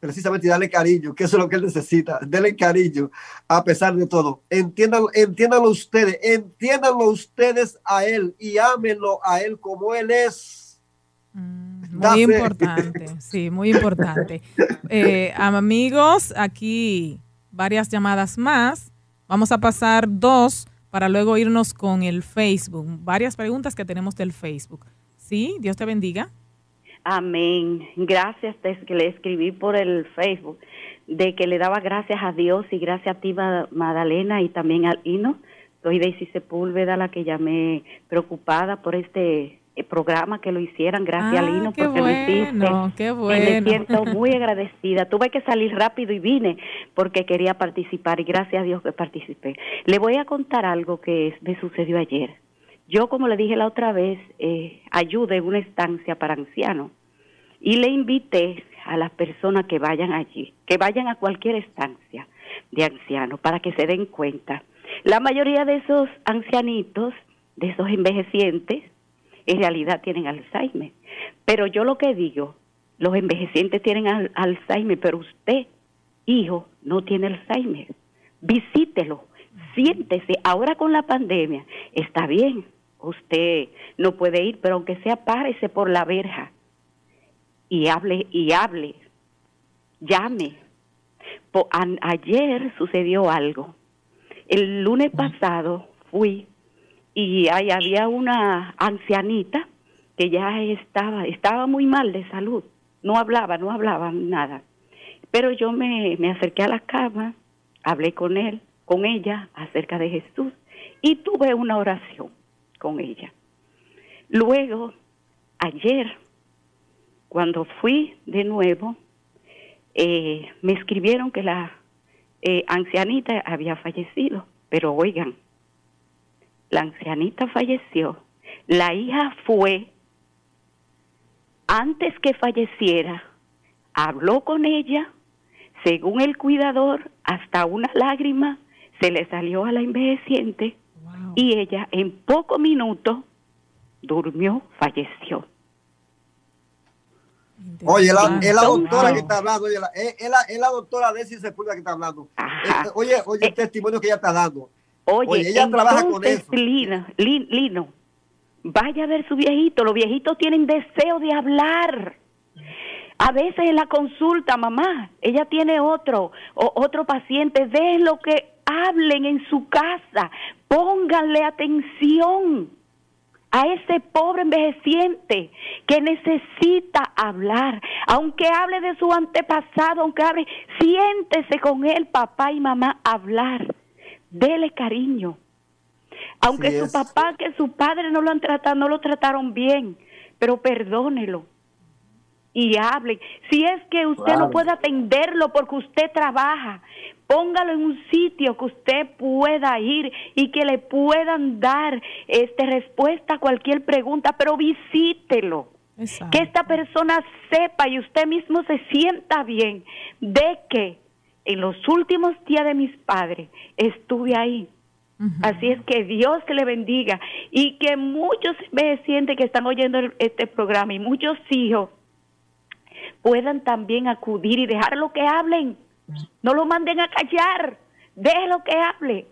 Precisamente y darle cariño, que es lo que él necesita. Denle cariño a pesar de todo. Entiéndanlo, entiéndanlo ustedes, entiéndanlo ustedes a él y ámenlo a él como él es. Muy Dase. importante, sí, muy importante. Eh, amigos, aquí varias llamadas más. Vamos a pasar dos para luego irnos con el Facebook. Varias preguntas que tenemos del Facebook. Sí, Dios te bendiga. Amén. Gracias desde que le escribí por el Facebook de que le daba gracias a Dios y gracias a ti, Ma- Magdalena, y también al Hino. Soy Daisy Sepúlveda, la que llamé preocupada por este programa que lo hicieran. Gracias Ah, qué porque lo hiciste. bueno, qué Me bueno. siento muy agradecida. Tuve que salir rápido y vine porque quería participar y gracias a Dios que participé. Le voy a contar algo que me sucedió ayer. Yo, como le dije la otra vez, eh, ayude en una estancia para ancianos y le invité a las personas que vayan allí, que vayan a cualquier estancia de ancianos para que se den cuenta. La mayoría de esos ancianitos, de esos envejecientes, en realidad tienen Alzheimer. Pero yo lo que digo, los envejecientes tienen al- Alzheimer, pero usted, hijo, no tiene Alzheimer. Visítelo, siéntese. Ahora con la pandemia, está bien, usted no puede ir, pero aunque sea párese por la verja y hable, y hable, llame. Po- ayer sucedió algo. El lunes pasado fui y ahí había una ancianita que ya estaba, estaba muy mal de salud. No hablaba, no hablaba nada. Pero yo me, me acerqué a la cama, hablé con él, con ella acerca de Jesús y tuve una oración con ella. Luego, ayer, cuando fui de nuevo, eh, me escribieron que la eh, ancianita había fallecido, pero oigan, la ancianita falleció, la hija fue, antes que falleciera, habló con ella, según el cuidador, hasta una lágrima se le salió a la envejeciente. Y ella en pocos minutos durmió, falleció. Oye, es la, es la Entonces- doctora que está hablando, oye, la- es, es la, es la doctora Desi Sepúlveda que está hablando. Eh, oye, oye, el testimonio que ella está dando. Oye, Oye, ella trabaja con eso. Lina, Lin- Lino, vaya a ver su viejito. Los viejitos tienen deseo de hablar. A veces en la consulta, mamá, ella tiene otro o otro paciente, lo que hablen en su casa, pónganle atención a ese pobre envejeciente que necesita hablar, aunque hable de su antepasado, aunque hable, siéntese con él, papá y mamá, hablar, dele cariño. Aunque su papá, que su padre no lo han tratado, no lo trataron bien, pero perdónelo y hable. Si es que usted no puede atenderlo porque usted trabaja, póngalo en un sitio que usted pueda ir y que le puedan dar este respuesta a cualquier pregunta, pero visítelo. Que esta persona sepa y usted mismo se sienta bien de que en los últimos días de mis padres estuve ahí. Así es que Dios le bendiga y que muchos sienten que están oyendo este programa y muchos hijos puedan también acudir y dejar lo que hablen. No lo manden a callar, lo que hable.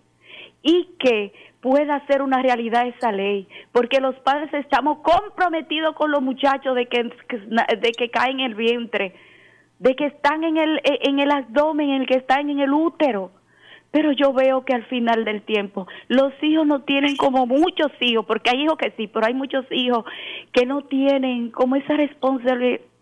Y que pueda ser una realidad esa ley, porque los padres estamos comprometidos con los muchachos de que, de que caen en el vientre, de que están en el, en el abdomen, en el que están en el útero pero yo veo que al final del tiempo los hijos no tienen como muchos hijos, porque hay hijos que sí, pero hay muchos hijos que no tienen como esa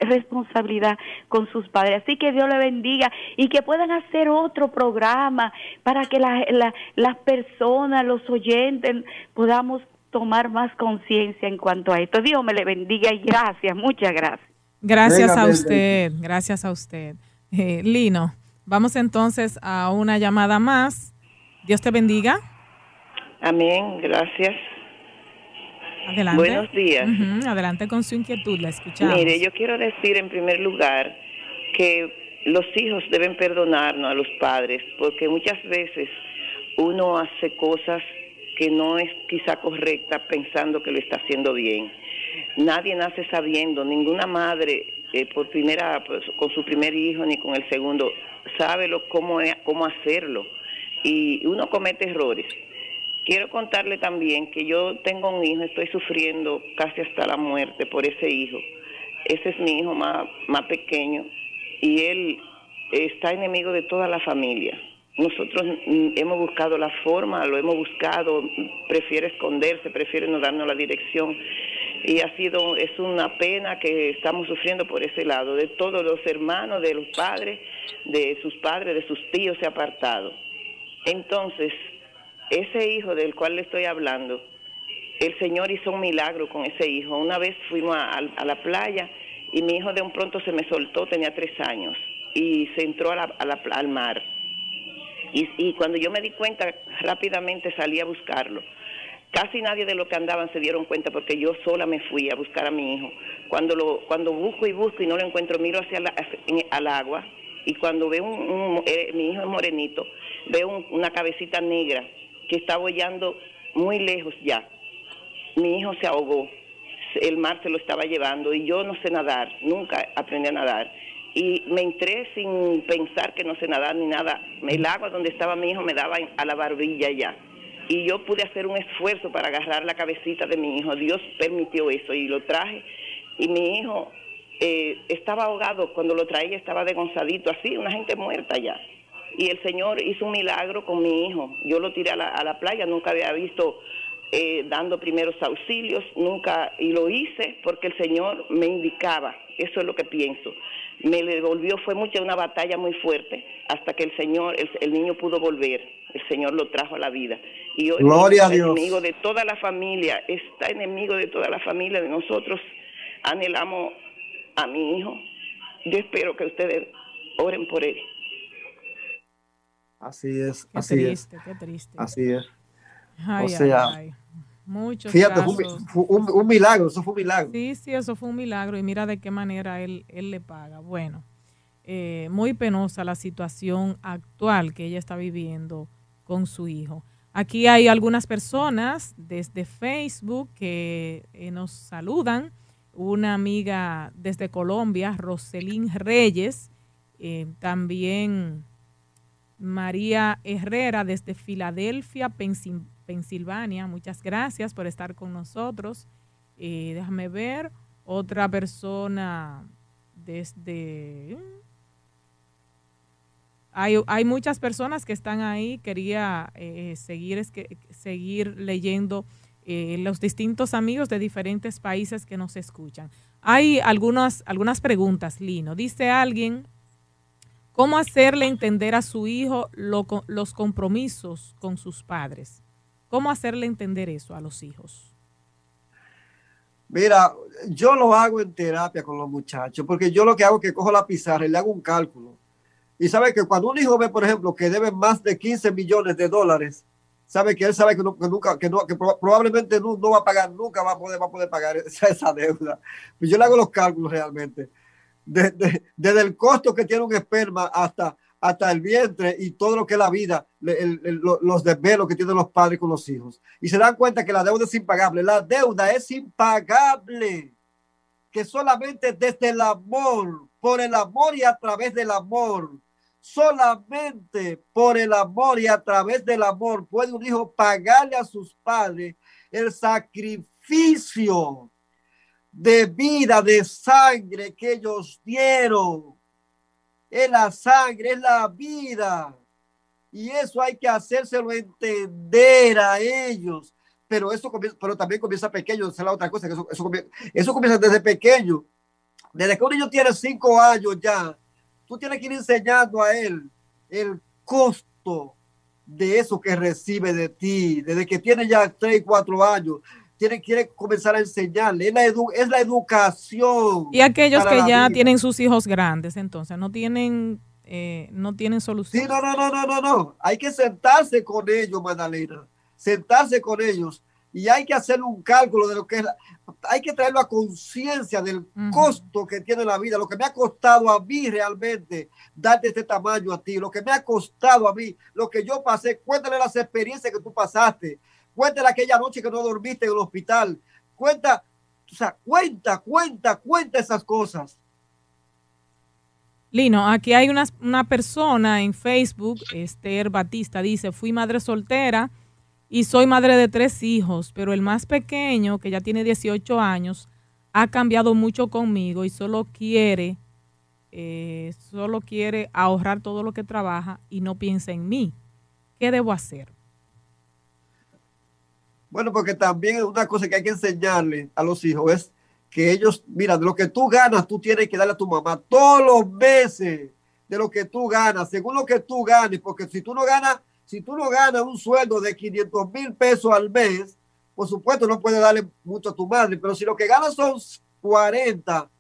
responsabilidad con sus padres. Así que Dios le bendiga y que puedan hacer otro programa para que las personas, los oyentes, podamos tomar más conciencia en cuanto a esto. Dios me le bendiga y gracias, muchas gracias. Gracias a usted, gracias a usted. Eh, Lino. Vamos entonces a una llamada más. Dios te bendiga. Amén, gracias. Adelante. Buenos días. Adelante con su inquietud, la escuchamos. Mire, yo quiero decir en primer lugar que los hijos deben perdonarnos a los padres, porque muchas veces uno hace cosas que no es quizá correcta pensando que lo está haciendo bien. Nadie nace sabiendo, ninguna madre eh, por primera pues, con su primer hijo ni con el segundo sabe lo, cómo, cómo hacerlo y uno comete errores. Quiero contarle también que yo tengo un hijo, estoy sufriendo casi hasta la muerte por ese hijo. Ese es mi hijo más, más pequeño y él está enemigo de toda la familia. Nosotros hemos buscado la forma, lo hemos buscado, prefiere esconderse, prefiere no darnos la dirección y ha sido, es una pena que estamos sufriendo por ese lado, de todos los hermanos, de los padres, de sus padres, de sus tíos se ha apartado. Entonces, ese hijo del cual le estoy hablando, el Señor hizo un milagro con ese hijo. Una vez fuimos a, la playa y mi hijo de un pronto se me soltó, tenía tres años, y se entró al mar. Y cuando yo me di cuenta, rápidamente salí a buscarlo Casi nadie de los que andaban se dieron cuenta porque yo sola me fui a buscar a mi hijo. Cuando lo cuando busco y busco y no lo encuentro, miro hacia la, al agua y cuando veo un, eh, mi hijo es morenito, veo una cabecita negra que está bollando muy lejos ya. Mi hijo se ahogó, el mar se lo estaba llevando y yo no sé nadar, nunca aprendí a nadar. Y me entré sin pensar que no sé nadar ni nada. El agua donde estaba mi hijo me daba a la barbilla ya y yo pude hacer un esfuerzo para agarrar la cabecita de mi hijo. Dios permitió eso y lo traje. Y mi hijo eh, estaba ahogado cuando lo traía, estaba degonzadito, así, una gente muerta ya. Y el Señor hizo un milagro con mi hijo. Yo lo tiré a la, playa, nunca había visto eh, dando primeros auxilios, nunca, y lo hice porque el Señor me indicaba, eso es lo que pienso. Me devolvió, fue mucha una batalla muy fuerte, hasta que el Señor, el niño pudo volver, el Señor lo trajo a la vida. Y hoy Gloria está enemigo de toda la familia, está enemigo de toda la familia de nosotros. Anhelamos a mi hijo. Yo espero que ustedes oren por él. Así es, qué así triste, es. Qué triste. Así es. Ay, o sea, ay, Muchos fíjate, casos. fue, un, un, milagro, eso fue un milagro. Sí, sí, eso fue un milagro y mira de qué manera él, él le paga. Bueno, eh, muy penosa la situación actual que ella está viviendo con su hijo. Aquí hay algunas personas desde Facebook que eh, nos saludan. Una amiga desde Colombia, Roselín Reyes, eh, también María Herrera desde Filadelfia, Pensilvania. Muchas gracias por estar con nosotros Eh, déjame ver, otra persona desde... Hay, hay muchas personas que están ahí, quería eh, seguir, es que, seguir leyendo eh, los distintos amigos de diferentes países que nos escuchan. Hay algunas, algunas preguntas, Lino. Dice alguien, ¿cómo hacerle entender a su hijo los compromisos con sus padres? ¿Cómo hacerle entender eso a los hijos? Mira, yo lo hago en terapia con los muchachos, porque yo lo que hago es que cojo la pizarra y le hago un cálculo. Y sabe que cuando un hijo ve, por ejemplo, que debe más de 15 millones de dólares, sabe que él sabe que, nunca, que, probablemente no, va a pagar, nunca va a poder, pagar esa, deuda. Pues yo le hago los cálculos realmente. De- de- desde el costo que tiene un esperma hasta, hasta el vientre y todo lo que es la vida, el- el- lo- los desvelos que tienen los padres con los hijos. Y se dan cuenta que la deuda es impagable. La deuda es impagable. Que solamente desde el amor, por el amor y a través del amor, solamente por el amor y a través del amor puede un hijo pagarle a sus padres el sacrificio de vida, de sangre que ellos dieron. Es la sangre, es la vida. Y eso hay que hacérselo entender a ellos. Pero eso comienza, pero también comienza pequeño, esa es la otra cosa, que eso, eso, comienza, eso comienza desde pequeño. Desde que un niño tiene cinco años ya, tú tienes que ir enseñando a él el costo de eso que recibe de ti. Desde que tiene ya tres, cuatro años, tiene, quiere comenzar a enseñarle. Es la, edu- es la educación. Y aquellos que ya vida. tienen sus hijos grandes, entonces no tienen, eh, no tienen solución. Sí, no, no, no, no, no, no. Hay que sentarse con ellos, Magdalena. Sentarse con ellos. Y hay que hacer un cálculo de lo que es. la- hay que traerlo a conciencia del costo que tiene la vida. Lo que me ha costado a mí realmente darte este tamaño a ti. Lo que me ha costado a mí. Lo que yo pasé. Cuéntale las experiencias que tú pasaste. Cuéntale aquella noche que no dormiste en el hospital. Cuenta, o sea, cuenta, cuenta, cuenta esas cosas. Lino, aquí hay una, una persona en Facebook, Esther Batista, dice, fui madre soltera y soy madre de tres hijos, pero el más pequeño, que ya tiene 18 años, ha cambiado mucho conmigo y solo quiere, eh, solo quiere ahorrar todo lo que trabaja y no piensa en mí. ¿Qué debo hacer? Bueno, porque también una cosa que hay que enseñarle a los hijos es que ellos, mira, de lo que tú ganas, tú tienes que darle a tu mamá todos los meses de lo que tú ganas, según lo que tú ganes, porque si tú no ganas, si tú no ganas un sueldo de 500 mil pesos al mes, por supuesto no puedes darle mucho a tu madre, pero si lo que ganas son 40,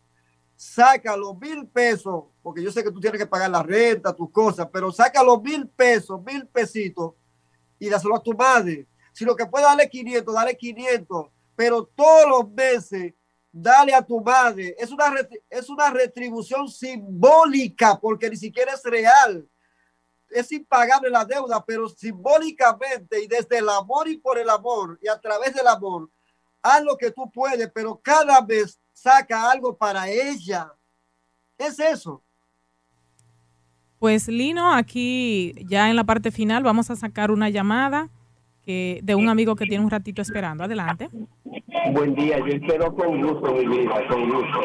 saca los mil pesos, porque yo sé que tú tienes que pagar la renta, tus cosas, pero saca los mil pesos, mil pesitos y dáselo a tu madre. Si lo que puede darle 500, dale 500, pero todos los meses dale a tu madre. Es una, es una retribución simbólica porque ni siquiera es real. Es impagable la deuda, pero simbólicamente y desde el amor y por el amor y a través del amor, haz lo que tú puedes, pero cada vez saca algo para ella. Es eso. Pues Lino, aquí ya en la parte final vamos a sacar una llamada que, de un amigo que tiene un ratito esperando. Adelante. Buen día, yo espero con gusto mi vida, con gusto.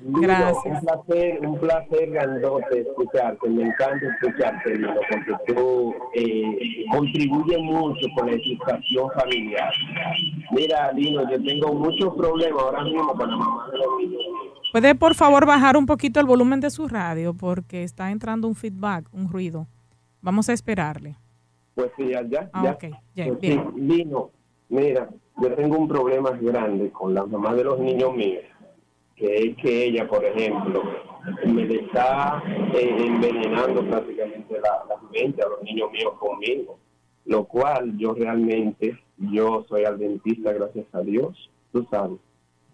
Gracias. Un placer, un placer grandote escucharte, me encanta escucharte, Lino, porque tú eh, contribuyes mucho con la educación familiar. Mira, Lino, yo tengo muchos problemas ahora mismo con la mamá de los niños. ¿Puede por favor bajar un poquito el volumen de su radio porque está entrando un feedback, un ruido? Vamos a esperarle. Pues sí, ya, ya. Ah, ya. ok, ya, Pues bien. sí, Lino, mira, yo tengo un problema grande con la mamá de los niños míos, que es que ella, por ejemplo, me le está eh, envenenando prácticamente la, la mente a los niños míos conmigo, lo cual yo realmente, yo soy adventista, gracias a Dios, tú sabes.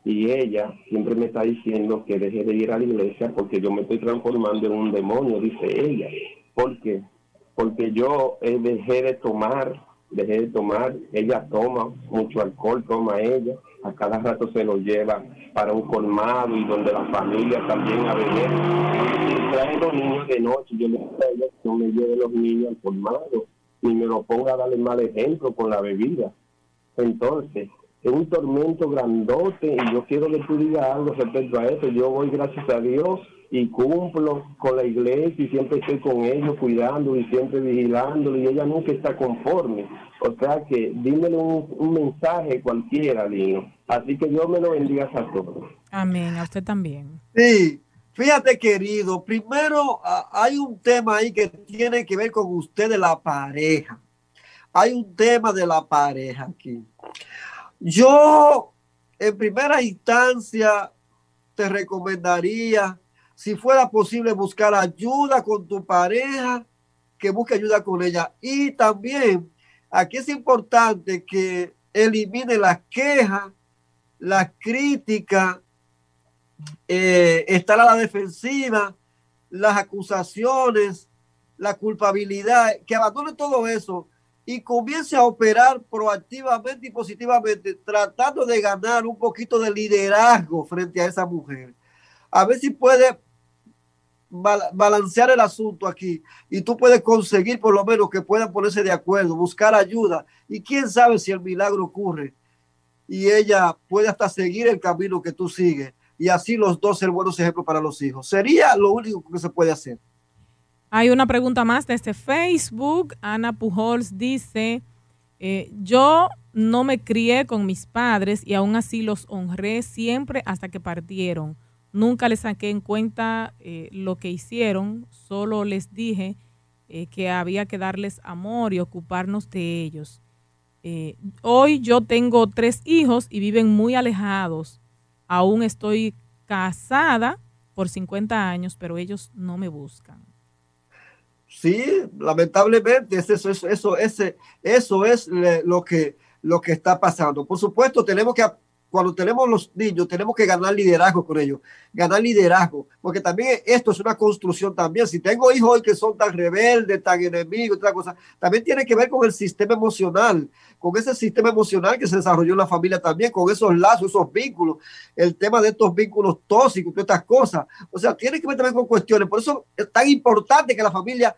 Y ella siempre me está diciendo que deje de ir a la iglesia porque yo me estoy transformando en un demonio, dice ella. ¿Por qué? Porque yo eh, dejé de tomar, dejé de tomar, ella toma mucho alcohol, toma ella, a cada rato se lo lleva para un colmado y donde la familia también a beber. Trae los niños de noche, yo le digo que no me lleve los niños al colmado, ni me lo ponga a darle mal ejemplo con la bebida. Entonces, es un tormento grandote y yo quiero que tú digas algo respecto a eso. Yo voy, gracias a Dios, y cumplo con la iglesia y siempre estoy con ellos cuidando y siempre vigilándolo y ella nunca está conforme. O sea que dímele un, un mensaje cualquiera, Lino. Así que Dios me lo bendiga a todos. Amén, a usted también. Sí, fíjate querido, primero ah, hay un tema ahí que tiene que ver con usted de la pareja. Hay un tema de la pareja aquí. Yo, en primera instancia, te recomendaría, si fuera posible, buscar ayuda con tu pareja, que busque ayuda con ella. Y también, aquí es importante que elimine las quejas, las críticas, eh, estar a la defensiva, las acusaciones, la culpabilidad, que abandone todo eso y comience a operar proactivamente y positivamente, tratando de ganar un poquito de liderazgo frente a esa mujer. A ver si puede balancear el asunto aquí y tú puedes conseguir por lo menos que puedan ponerse de acuerdo, buscar ayuda y quién sabe si el milagro ocurre y ella puede hasta seguir el camino que tú sigues y así los dos ser buenos ejemplos para los hijos. Sería lo único que se puede hacer. Hay una pregunta más desde Facebook. Ana Pujols dice, eh, yo no me crié con mis padres y aún así los honré siempre hasta que partieron. Nunca les saqué en cuenta eh, lo que hicieron, solo les dije eh, que había que darles amor y ocuparnos de ellos. Eh, hoy yo tengo tres hijos y viven muy alejados. Aún estoy casada por 50 años, pero ellos no me buscan. Sí, lamentablemente es eso, eso, eso, es lo que, lo que está pasando. Por supuesto, tenemos que, cuando tenemos los niños, tenemos que ganar liderazgo con ellos, ganar liderazgo, porque también esto es una construcción también. Si tengo hijos hoy que son tan rebeldes, tan enemigos, otra cosa, también tiene que ver con el sistema emocional, con ese sistema emocional que se desarrolló en la familia también, con esos lazos, esos vínculos, el tema de estos vínculos tóxicos, todas estas cosas. O sea, tiene que ver también con cuestiones. Por eso es tan importante que la familia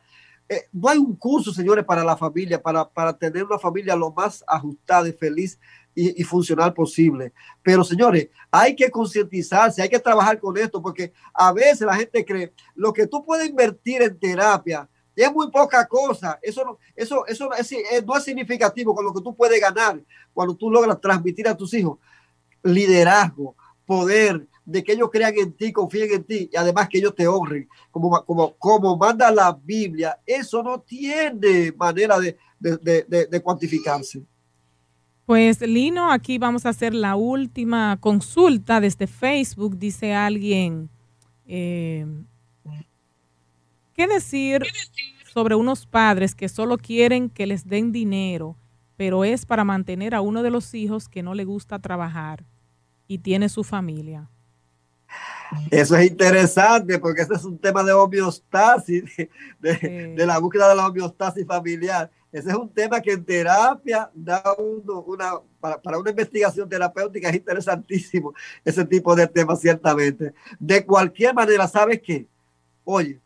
eh, no hay un curso, señores, para la familia, para, para tener una familia lo más ajustada y feliz y, y funcional posible. Pero, señores, hay que concientizarse, hay que trabajar con esto, porque a veces la gente cree lo que tú puedes invertir en terapia es muy poca cosa. Eso, no- eso, eso es, no es significativo con lo que tú puedes ganar cuando tú logras transmitir a tus hijos liderazgo, poder, de que ellos crean en ti, confíen en ti y además que ellos te honren, como, como, como manda la Biblia. Eso no tiene manera de, de- de- de cuantificarse. Pues Lino, aquí vamos a hacer la última consulta desde Facebook. Dice alguien, eh, ¿qué decir sobre unos padres que solo quieren que les den dinero, pero es para mantener a uno de los hijos que no le gusta trabajar y tiene su familia? Eso es interesante porque ese es un tema de homeostasis, de, de- de la búsqueda de la homeostasis familiar. Ese es un tema que en terapia da uno una, para, para una investigación terapéutica es interesantísimo ese tipo de temas, ciertamente. De cualquier manera, ¿sabes qué? Oye,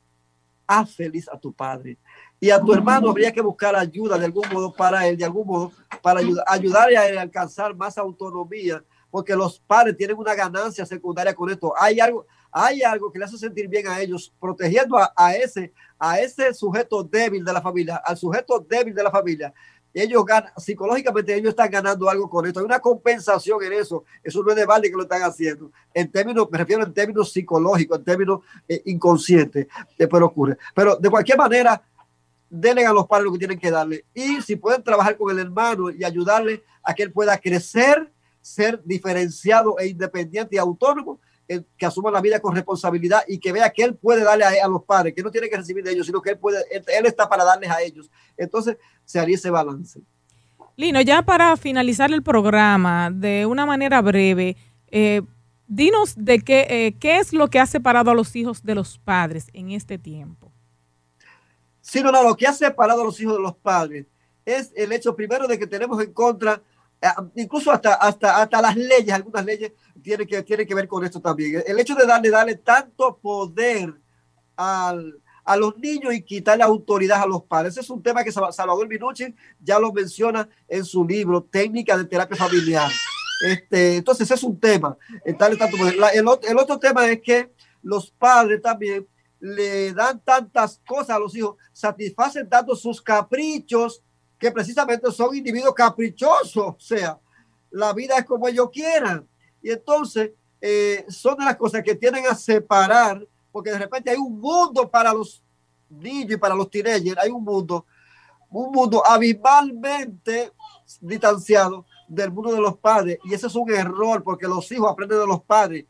haz feliz a tu padre. Y a tu hermano habría que buscar ayuda de algún modo para él, de algún modo, para ayudar, ayudarle a alcanzar más autonomía, porque los padres tienen una ganancia secundaria con esto. Hay algo, hay algo que le hace sentir bien a ellos, protegiendo a, ese, a ese sujeto débil de la familia, al sujeto débil de la familia. Ellos ganan, psicológicamente ellos están ganando algo con esto. Hay una compensación en eso. Eso no es de balde que lo están haciendo. En términos, me refiero en términos psicológicos, en términos eh, inconscientes, pero ocurre. Pero de cualquier manera, denle a los padres lo que tienen que darle. Y si pueden trabajar con el hermano y ayudarle a que él pueda crecer, ser diferenciado e independiente y autónomo, que asuma la vida con responsabilidad y que vea que él puede darle a, a los padres, que no tiene que recibir de ellos, sino que él puede, él, él está para darles a ellos. Entonces se haría ese balance. Lino, ya para finalizar el programa, de una manera breve, eh, dinos de qué, eh, qué es lo que ha separado a los hijos de los padres en este tiempo. Sí, no, no, lo que ha separado a los hijos de los padres es el hecho primero de que tenemos en contra, eh, incluso hasta, hasta, hasta las leyes, algunas leyes tienen que, tienen que ver con esto también. El hecho de darle, darle tanto poder al, a los niños y quitarle autoridad a los padres. Es un tema que Salvador Minuchin ya lo menciona en su libro, Técnica de Terapia Familiar. Este, entonces es un tema. eh, darle tanto poder. La- el, el otro tema es que los padres también le dan tantas cosas a los hijos, satisfacen tanto sus caprichos que precisamente son individuos caprichosos. O sea, la vida es como ellos quieran. Y entonces eh, son de las cosas que tienden a separar, porque de repente hay un mundo para los niños y para los teenagers, hay un mundo, un mundo abismalmente distanciado del mundo de los padres. Y ese es un error, porque los hijos aprenden de los padres.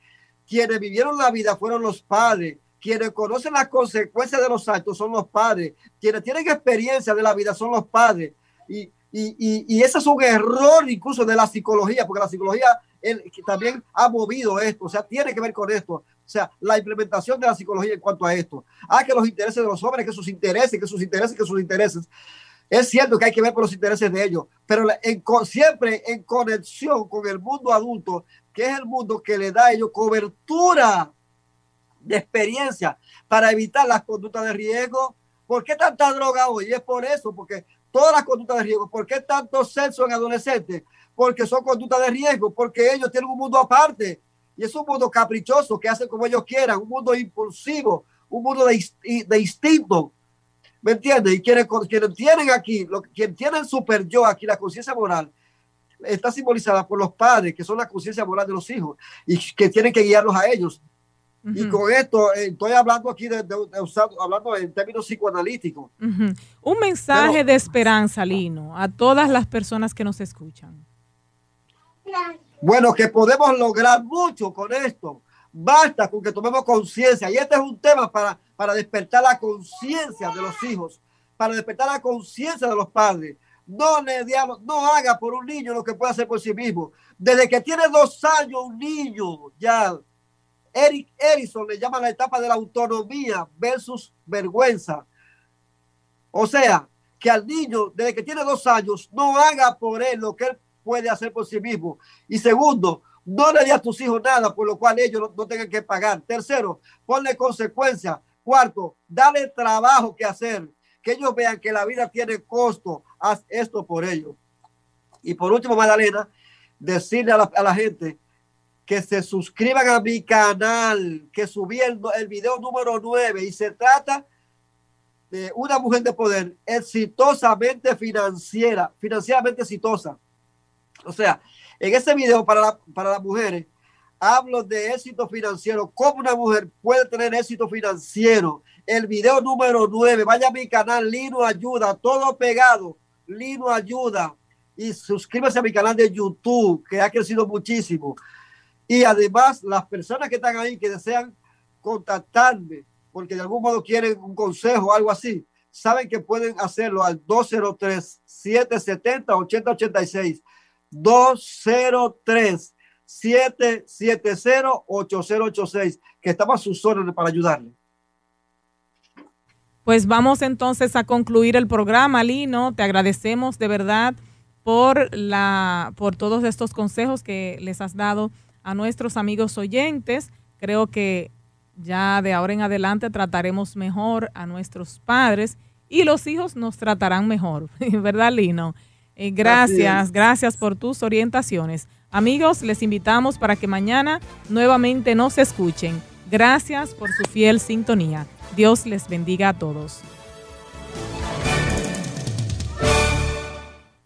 Quienes vivieron la vida fueron los padres. Quienes conocen las consecuencias de los actos son los padres. Quienes tienen experiencia de la vida son los padres. Y, y, y, y ese es un error incluso de la psicología, porque la psicología él, también ha movido esto, o sea, tiene que ver con esto. O sea, la implementación de la psicología en cuanto a esto. Ah, que los intereses de los jóvenes, que sus intereses, que sus intereses, que sus intereses. Es cierto que hay que ver por los intereses de ellos, pero en siempre en conexión con el mundo adulto, que es el mundo que le da a ellos cobertura de experiencia para evitar las conductas de riesgo. ¿Por qué tanta droga hoy? Es por eso, porque todas las conductas de riesgo. ¿Por qué tanto sexo en adolescentes? Porque son conductas de riesgo, porque ellos tienen un mundo aparte y es un mundo caprichoso que hacen como ellos quieran, un mundo impulsivo, un mundo de, de instinto. ¿Me entiendes? Y quienes, quienes tienen aquí, lo, quien tienen super yo aquí, la conciencia moral, está simbolizada por los padres, que son la conciencia moral de los hijos y que tienen que guiarlos a ellos. Y con esto eh, estoy hablando aquí de, de- de hablando en términos psicoanalíticos. Ujú. Un mensaje Pero- de esperanza, Lino, a todas las personas que nos escuchan. Bueno, que podemos lograr mucho con esto. Basta con que tomemos conciencia. Y este es un tema para, para despertar la conciencia de los hijos, para despertar la conciencia de los padres. No le no haga por un niño lo que puede hacer por sí mismo. Desde que tiene dos años, un niño ya. Eric Erikson le llama la etapa de la autonomía versus vergüenza. O sea, que al niño, desde que tiene dos años, no haga por él lo que él puede hacer por sí mismo. Y segundo, no le dé a tus hijos nada por lo cual ellos no, no tengan que pagar. Tercero, ponle consecuencias. Cuarto, dale trabajo que hacer. Que ellos vean que la vida tiene costo. Haz esto por ellos. Y por último, Magdalena, decirle a la, a la gente que se suscriban a mi canal, que subí el, el video número 9 y se trata de una mujer de poder exitosamente financiera, financieramente exitosa. O sea, en ese video para, la- para las mujeres hablo de éxito financiero, cómo una mujer puede tener éxito financiero. El video número 9, vaya a mi canal, Lino Ayuda, todo pegado, Lino Ayuda. Y suscríbase a mi canal de YouTube, que ha crecido muchísimo. Y además, las personas que están ahí, que desean contactarme, porque de algún modo quieren un consejo o algo así, saben que pueden hacerlo al 203-770-8086. 203-770-8086, que estamos a sus órdenes para ayudarle. Pues vamos entonces a concluir el programa, Lino. Te agradecemos de verdad por la por todos estos consejos que les has dado a nuestros amigos oyentes. Creo que ya de ahora en adelante trataremos mejor a nuestros padres y los hijos nos tratarán mejor, ¿verdad, Lino? Eh, gracias, gracias por tus orientaciones. Amigos, les invitamos para que mañana nuevamente nos escuchen. Gracias por su fiel sintonía. Dios les bendiga a todos.